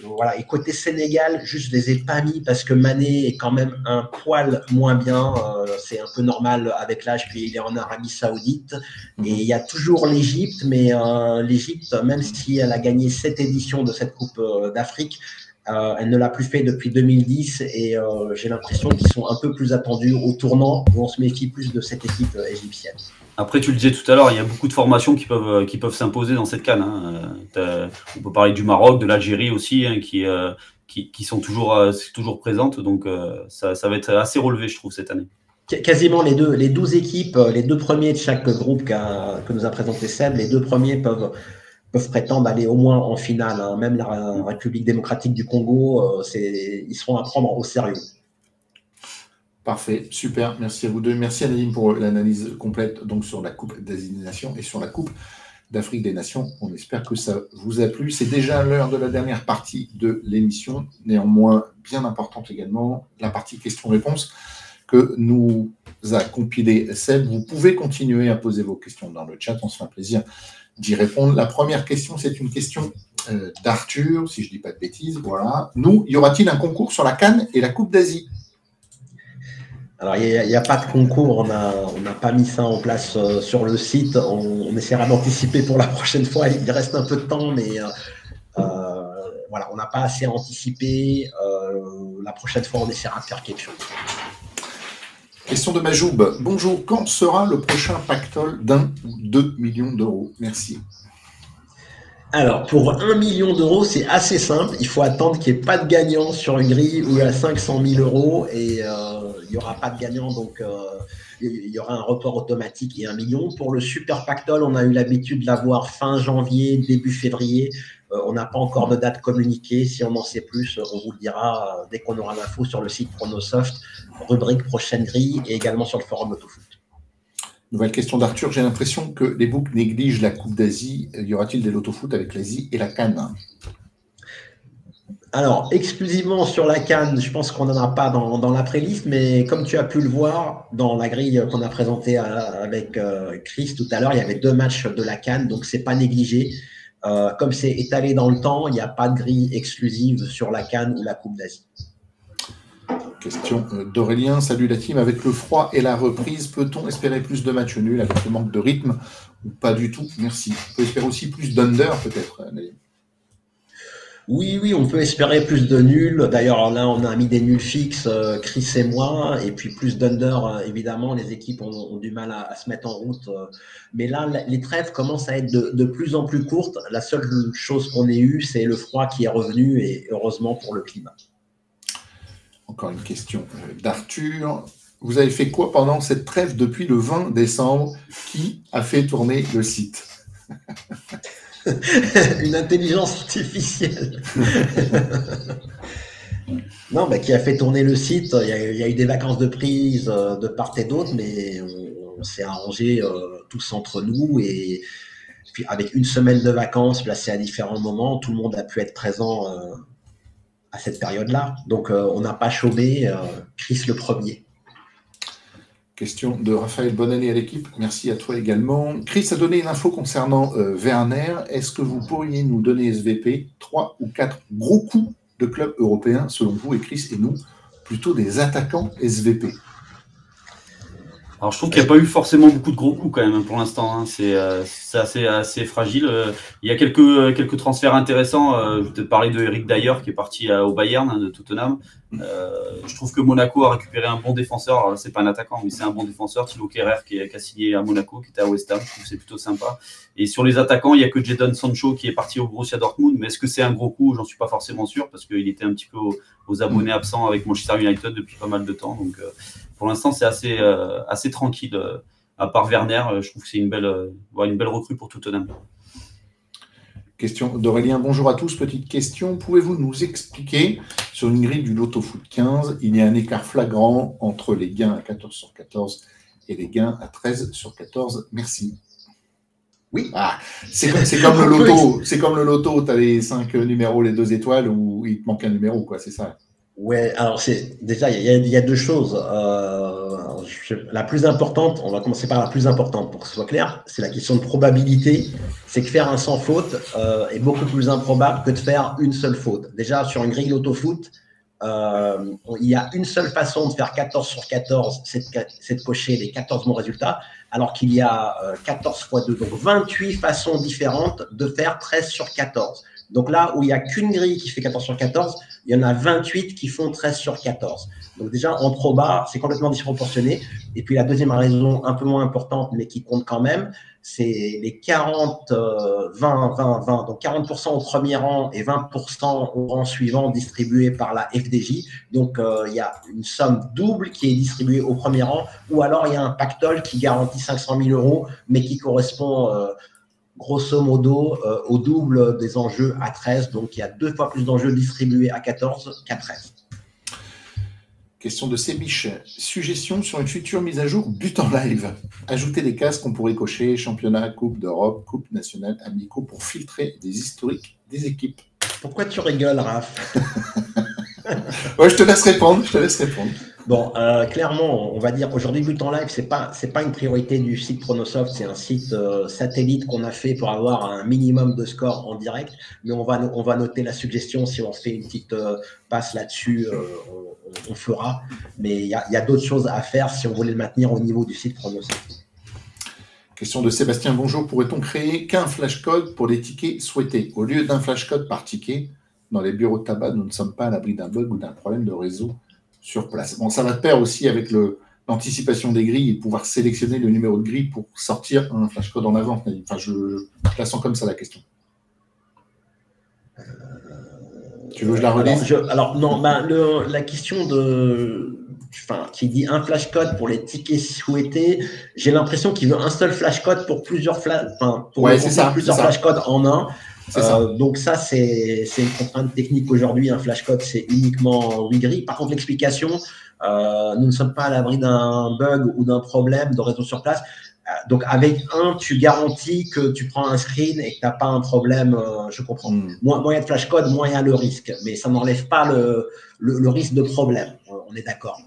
voilà. Et côté Sénégal, juste je les ai pas mis parce que Mané est quand même un poil moins bien. Euh, c'est un peu normal avec l'âge, puis il est en Arabie Saoudite. Et il y a toujours l'Égypte, mais euh, l'Égypte, même si elle a gagné cette édition de cette Coupe euh, d'Afrique, euh, elle ne l'a plus fait depuis 2010 et euh, j'ai l'impression qu'ils sont un peu plus attendus au tournant où on se méfie plus de cette équipe euh, égyptienne. Après, tu le disais tout à l'heure, il y a beaucoup de formations qui peuvent, qui peuvent s'imposer dans cette canne. Hein. On peut parler du Maroc, de l'Algérie aussi, hein, qui, qui, qui, sont toujours, toujours présentes. Donc, ça, va être assez relevé, je trouve, cette année quasiment les deux, les 12 équipes, les deux premiers de chaque groupe que nous a présenté Seb, les deux premiers peuvent peuvent prétendre aller au moins en finale. Hein. Même la République démocratique du Congo, ils seront à prendre au sérieux. Parfait, super, merci à vous deux. Merci Nadine pour l'analyse complète donc sur la Coupe des Nations et sur la Coupe d'Afrique des Nations. On espère que ça vous a plu. C'est déjà l'heure de la dernière partie de l'émission, néanmoins bien importante également, la partie questions-réponses que nous a compilé Seb. Vous pouvez continuer à poser vos questions dans le chat, on se fait un plaisir d'y répondre. La première question, c'est une question euh, d'Arthur, si je ne dis pas de bêtises. Voilà. Nous, y aura-t-il un concours sur la Cannes et la Coupe d'Asie? Alors, il n'y a, pas de concours, on n'a pas mis ça en place euh, sur le site. On, essaiera d'anticiper pour la prochaine fois. Il reste un peu de temps, mais euh, euh, voilà, on n'a pas assez anticipé. la prochaine fois, on essaiera de faire quelque chose. Question de Majoub. Bonjour, quand sera le prochain pactole d'un ou deux millions d'euros? Merci. Alors, pour un million d'euros, c'est assez simple. Il faut attendre qu'il n'y ait pas de gagnant sur une grille où il y a 500 000 euros et euh, n'y aura pas de gagnant. Donc, euh, il y aura un report automatique et un million. Pour le Super Pactole, on a eu l'habitude de l'avoir fin janvier, début février. Euh, on n'a pas encore de date communiquée. Si on en sait plus, on vous le dira dès qu'on aura l'info sur le site Chronosoft, rubrique prochaine grille et également sur le forum Autofoot. Nouvelle question d'Arthur. J'ai l'impression que les books négligent la Coupe d'Asie. Y aura-t-il des loto-foot avec l'Asie et la Cannes? Alors, exclusivement sur la Cannes, je pense qu'on n'en a pas dans, dans la préliste, mais comme tu as pu le voir dans la grille qu'on a présentée avec euh, Chris tout à l'heure, il y avait deux matchs de la Cannes, donc c'est pas négligé. Euh, comme c'est étalé dans le temps, il n'y a pas de grille exclusive sur la Cannes ou la Coupe d'Asie. Question euh, d'Aurélien. Salut la team. Avec le froid et la reprise, peut-on espérer plus de matchs nuls avec le manque de rythme ou pas du tout? Merci. On peut espérer aussi plus d'under peut-être, euh, oui, oui, on peut espérer plus de nuls. D'ailleurs, là, on a mis des nuls fixes, euh, Chris et moi, et puis plus d'under, évidemment, les équipes ont, du mal à, se mettre en route. mais là, les trêves commencent à être de, plus en plus courtes. La seule chose qu'on ait eue, c'est le froid qui est revenu, et heureusement pour le climat. Encore une question euh, d'Arthur. Vous avez fait quoi pendant cette trêve depuis le 20 décembre? Qui a fait tourner le site? Une intelligence artificielle. non, bah, qui a fait tourner le site il y, a, eu des vacances de prise euh, de part et d'autre, mais on, s'est arrangé euh, tous entre nous et puis avec une semaine de vacances placées à différents moments, tout le monde a pu être présent à cette période-là. Donc, euh, on n'a pas chômé euh, Chris le premier. Question de Raphaël, bonne année à l'équipe. Merci à toi également. Chris a donné une info concernant euh, Werner. Est-ce que vous pourriez nous donner SVP trois ou quatre gros coups de clubs européens, selon vous et Chris et nous, plutôt des attaquants SVP alors je trouve qu'il n'y a pas eu forcément beaucoup de gros coups quand même pour l'instant. Hein. C'est euh, assez, assez fragile. Euh, il y a quelques, euh, quelques transferts intéressants. je vais te parler de Eric Dyer qui est parti au Bayern hein, de Tottenham. je trouve que Monaco a récupéré un bon défenseur. C'est pas un attaquant, mais c'est un bon défenseur. Thilo Kerrer qui, qui, a signé à Monaco, qui était à West Ham. Je trouve que c'est plutôt sympa. Et sur les attaquants, il n'y a que Jadon Sancho qui est parti au Borussia Dortmund. Mais est-ce que c'est un gros coup? J'en suis pas forcément sûr parce qu'il était un petit peu aux, abonnés absents avec Manchester United depuis pas mal de temps. Donc pour l'instant, c'est assez, euh, assez tranquille. Euh, à part Werner, euh, je trouve que c'est une belle, une belle recrue pour Tottenham. Question d'Aurélien. Bonjour à tous. Petite question. Pouvez-vous nous expliquer sur une grille du Loto Foot 15, il y a un écart flagrant entre les gains à 14 sur 14 et les gains à 13 sur 14 Merci. Oui. Ah, c'est comme, le loto. C'est comme le loto. Tu as les 5 numéros, les 2 étoiles, où il te manque un numéro, quoi. C'est ça? Ouais, alors c'est déjà il y, a deux choses. Euh, la plus importante, on va commencer par la plus importante pour que ce soit clair, c'est la question de probabilité. C'est que faire un sans faute euh, est beaucoup plus improbable que de faire une seule faute. Déjà sur une grille d'autofoot, euh, il y a une seule façon de faire 14 sur 14, c'est de, cocher les 14 bons résultats, alors qu'il y a 14 fois 2, donc 28 façons différentes de faire 13 sur 14. Donc là où il n'y a qu'une grille qui fait 14 sur 14, il y en a 28 qui font 13 sur 14. Donc déjà, en proba, c'est complètement disproportionné. Et puis la deuxième raison, un peu moins importante, mais qui compte quand même, c'est les 40, 20, 20, 20. Donc 40% au premier rang et 20% au rang suivant distribués par la FDJ. Donc euh, il y a une somme double qui est distribuée au premier rang, ou alors il y a un pactole qui garantit 500 000 euros, mais qui correspond... Euh, grosso modo au double des enjeux à 13. Donc il y a deux fois plus d'enjeux distribués à 14 qu'à 13. Question de Sébiche. Suggestion sur une future mise à jour but en live. Ajouter des cases qu'on pourrait cocher championnat, Coupe d'Europe, Coupe nationale, amicaux pour filtrer des historiques des équipes. Pourquoi tu rigoles, Raph? Ouais, je te laisse répondre. Je te laisse répondre. Bon, euh, clairement, on va dire aujourd'hui, but en live, c'est pas c'est pas une priorité du site Chronosoft, c'est un site euh, satellite qu'on a fait pour avoir un minimum de score en direct. Mais on va on va noter la suggestion si on fait une petite euh, passe là-dessus, on, fera. Mais il y a, y a d'autres choses à faire si on voulait le maintenir au niveau du site Chronosoft. Question de Sébastien. Bonjour. Pourrait-on créer qu'un flashcode pour les tickets souhaités? Au lieu d'un flashcode par ticket dans les bureaux de tabac Nous ne sommes pas à l'abri d'un bug ou d'un problème de réseau sur place. Bon, ça va de pair aussi avec l'anticipation des grilles et pouvoir sélectionner le numéro de grille pour sortir un flashcode en avant. Enfin, je, je la sens comme ça la question. Tu veux que je la relise? alors, non, ben, la question de, enfin, qui dit un flashcode pour les tickets souhaités, j'ai l'impression qu'il veut un seul flashcode pour plusieurs, flash, enfin, pour plusieurs flashcodes en un. Euh, donc ça, c'est une contrainte technique aujourd'hui. Un flashcode, c'est uniquement gris. Par contre, l'explication, euh, nous ne sommes pas à l'abri d'un bug ou d'un problème de réseau sur place. Euh, donc avec un, tu garantis que tu prends un screen et que tu n'as pas un problème, je comprends. Hmm. Moins, il y a de flashcode, moins il y a le risque. Mais ça n'enlève pas le, le, risque de problème. On est d'accord.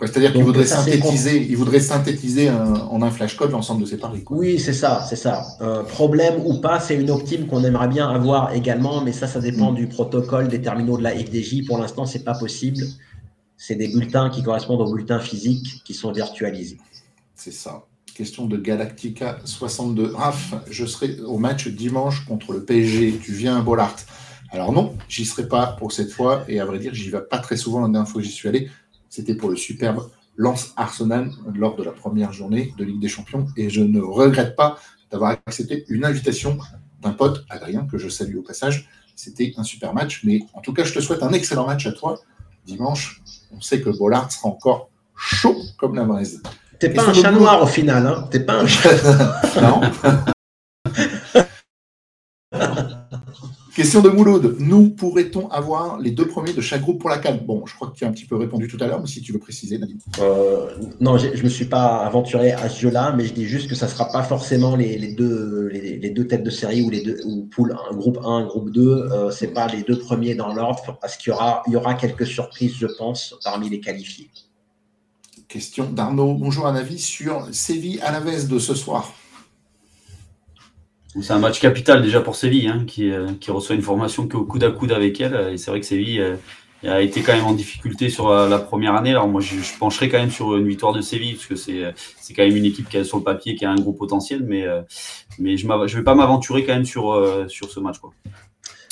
C'est-à-dire qu'il voudrait synthétiser, il voudrait synthétiser en un flashcode l'ensemble de ces paris. Oui, c'est ça, c'est ça. Euh, problème ou pas, c'est une optime qu'on aimerait bien avoir également, mais ça, ça dépend mm. du protocole des terminaux de la FDJ. Pour l'instant, c'est pas possible. C'est des bulletins qui correspondent aux bulletins physiques qui sont virtualisés. C'est ça. Question de Galactica 62. Raph, je serai au match dimanche contre le PSG. Tu viens à Bollard. Alors non, j'y serai pas pour cette fois. Et à vrai dire, j'y vais pas très souvent la dernière fois que j'y suis allé. C'était pour le superbe Lance Arsenal lors de la première journée de Ligue des Champions. Et je ne regrette pas d'avoir accepté une invitation d'un pote, Adrien, que je salue au passage. C'était un super match. Mais en tout cas, je te souhaite un excellent match à toi dimanche. On sait que Bollard sera encore chaud comme la braise. T'es pas un chat noir au final, hein T'es pas un chat. non. Question de Mouloud. Nous pourrait-on avoir les deux premiers de chaque groupe pour la canne Bon, je crois que tu as un petit peu répondu tout à l'heure, mais si tu veux préciser, Nadine. Euh, non, je ne me suis pas aventuré à ce jeu-là, mais je dis juste que ça ne sera pas forcément les, deux, les, deux têtes de série ou les deux ou pool, un groupe 1, groupe 2. Euh, Ce n'est pas les deux premiers dans l'ordre, parce qu'il y aura, il y aura quelques surprises, je pense, parmi les qualifiés. Question d'Arnaud. Bonjour, un avis sur Séville à la veste de ce soir c'est un match capital déjà pour Séville, hein, qui, euh, qui, reçoit une formation au coude à coude avec elle. Et c'est vrai que Séville euh, a été quand même en difficulté sur la, première année. Alors moi, je, pencherai quand même sur une victoire de Séville, parce que c'est, quand même une équipe qui a sur le papier qui a un gros potentiel, mais, euh, je ne vais pas m'aventurer quand même sur, ce match.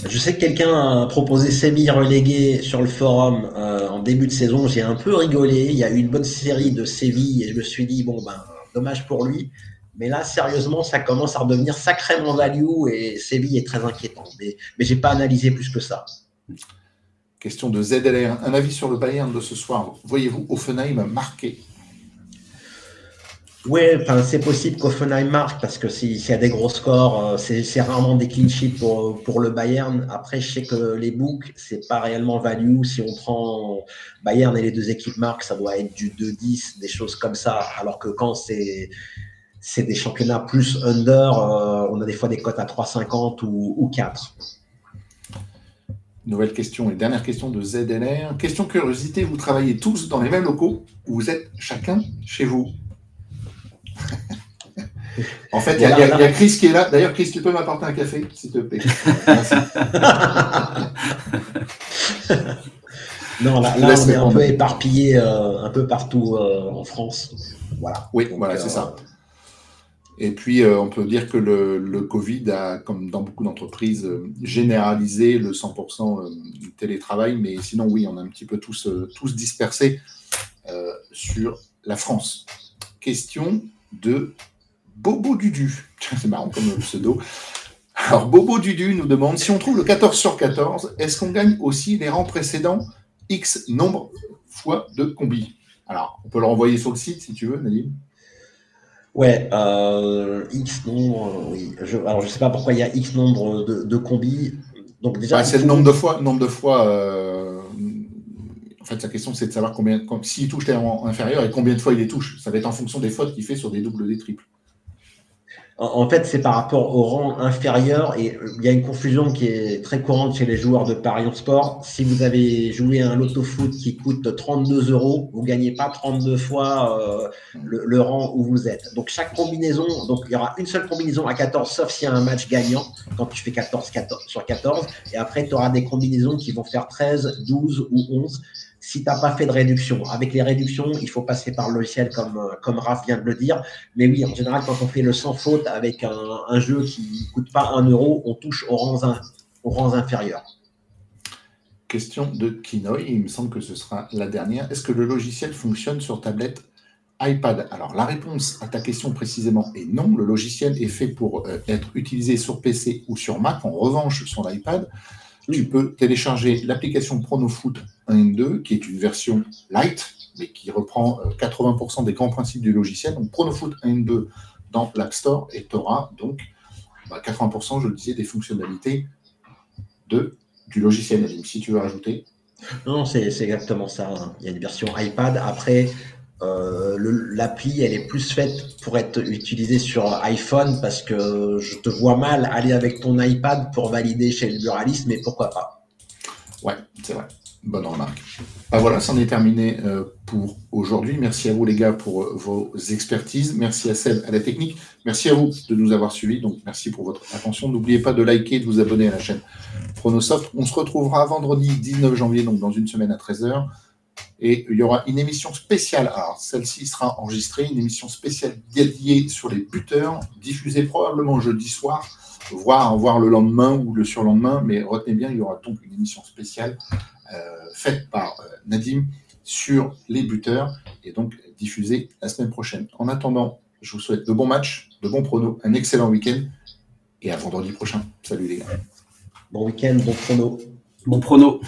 Je sais que quelqu'un a proposé Séville relégué sur le forum en début de saison. J'ai un peu rigolé. Il y a eu une bonne série de Séville et je me suis dit, bon, ben, dommage pour lui. Mais là, sérieusement, ça commence à redevenir sacrément value et Séville est très inquiétant. Mais, mais je n'ai pas analysé plus que ça. Question de ZLR. Un avis sur le Bayern de ce soir. Voyez-vous Offenheim marqué Oui, enfin, c'est possible qu'Offenheim marque parce que s'il y a des gros scores, euh, c'est rarement des clean sheets pour, pour le Bayern. Après, je sais que les books, c'est pas réellement value. Si on prend Bayern et les deux équipes marquent, ça doit être du 2-10, des choses comme ça. Alors que quand c'est c'est des championnats plus under. Euh, on a des fois des cotes à 3,50 ou, ou 4. Nouvelle question et dernière question de ZLR. Question curiosité, vous travaillez tous dans les mêmes locaux ou vous êtes chacun chez vous? En fait, il y, a Chris qui est là. D'ailleurs, Chris, tu peux m'apporter un café, s'il te plaît. non, là, on est un peu éparpillé euh, un peu partout euh, en France. Voilà. Oui, voilà, c'est ça. Et puis, euh, on peut dire que le, Covid a, comme dans beaucoup d'entreprises, euh, généralisé le 100% euh, télétravail. Mais sinon, oui, on a un petit peu tous, tous dispersés sur la France. Question de Bobo Dudu. C'est marrant comme pseudo. Alors, Bobo Dudu nous demande si on trouve le 14 sur 14, est-ce qu'on gagne aussi les rangs précédents X nombre fois de combi? Alors, on peut le renvoyer sur le site si tu veux, Nadine. Ouais, euh, X nombre, oui. Je, alors je sais pas pourquoi il y a X nombre de, de combis. Donc déjà, c'est le nombre de fois, nombre de fois. Euh, en fait, sa question c'est de savoir combien, s'il touche terrain inférieur et combien de fois il les touche. Ça va être en fonction des fautes qu'il fait sur des doubles, des triples. En fait, c'est par rapport au rang inférieur et il y a une confusion qui est très courante chez les joueurs de Paris en sport. Si vous avez joué un loto foot qui coûte 32 euros, vous gagnez pas 32 fois euh, le, rang où vous êtes. Donc chaque combinaison, donc il y aura une seule combinaison à 14, sauf s'il y a un match gagnant quand tu fais 14, 14 sur 14. Et après, tu auras des combinaisons qui vont faire 13, 12 ou 11 si tu n'as pas fait de réduction. Avec les réductions, il faut passer par le logiciel, comme, euh, comme Raph vient de le dire. Mais oui, en général, quand on fait le sans faute avec un, jeu qui ne coûte pas un euro, on touche aux rangs, aux rangs inférieurs. Question de Kinoy, il me semble que ce sera la dernière. Est-ce que le logiciel fonctionne sur tablette iPad? Alors la réponse à ta question précisément est non. Le logiciel est fait pour euh, être utilisé sur PC ou sur Mac. En revanche, sur l'iPad, tu peux télécharger l'application PronoFoot 1.2, qui est une version light, mais qui reprend 80% euh, des grands principes du logiciel. Donc PronoFoot 1.2 dans l'App Store et tu auras donc 80%, bah, je le disais, des fonctionnalités de, du logiciel. Si tu veux rajouter. Non, c'est exactement ça. Hein. Il y a une version iPad. Après, euh, l'appli, elle est plus faite pour être utilisée sur iPhone parce que je te vois mal aller avec ton iPad pour valider chez le buraliste, mais pourquoi pas? Ouais, c'est vrai. Bonne remarque. Bah voilà, c'en est terminé euh, pour aujourd'hui. Merci à vous les gars pour euh, vos expertises. Merci à Seb à la technique. Merci à vous de nous avoir suivis. Donc merci pour votre attention. N'oubliez pas de liker, de vous abonner à la chaîne Pronosoft. On se retrouvera vendredi 19 janvier, donc dans une semaine à 13h. Et il y aura une émission spéciale. Alors, celle-ci sera enregistrée, une émission spéciale dédiée sur les buteurs, diffusée probablement jeudi soir, voire, voir le lendemain ou le surlendemain. Mais retenez bien, il y aura donc une émission spéciale faite par euh, Nadim sur les buteurs et donc diffusée la semaine prochaine. En attendant, je vous souhaite de bons matchs, de bons pronos, un excellent week-end et à vendredi prochain. Salut les gars. Bon week-end, bon prono. Bon prono.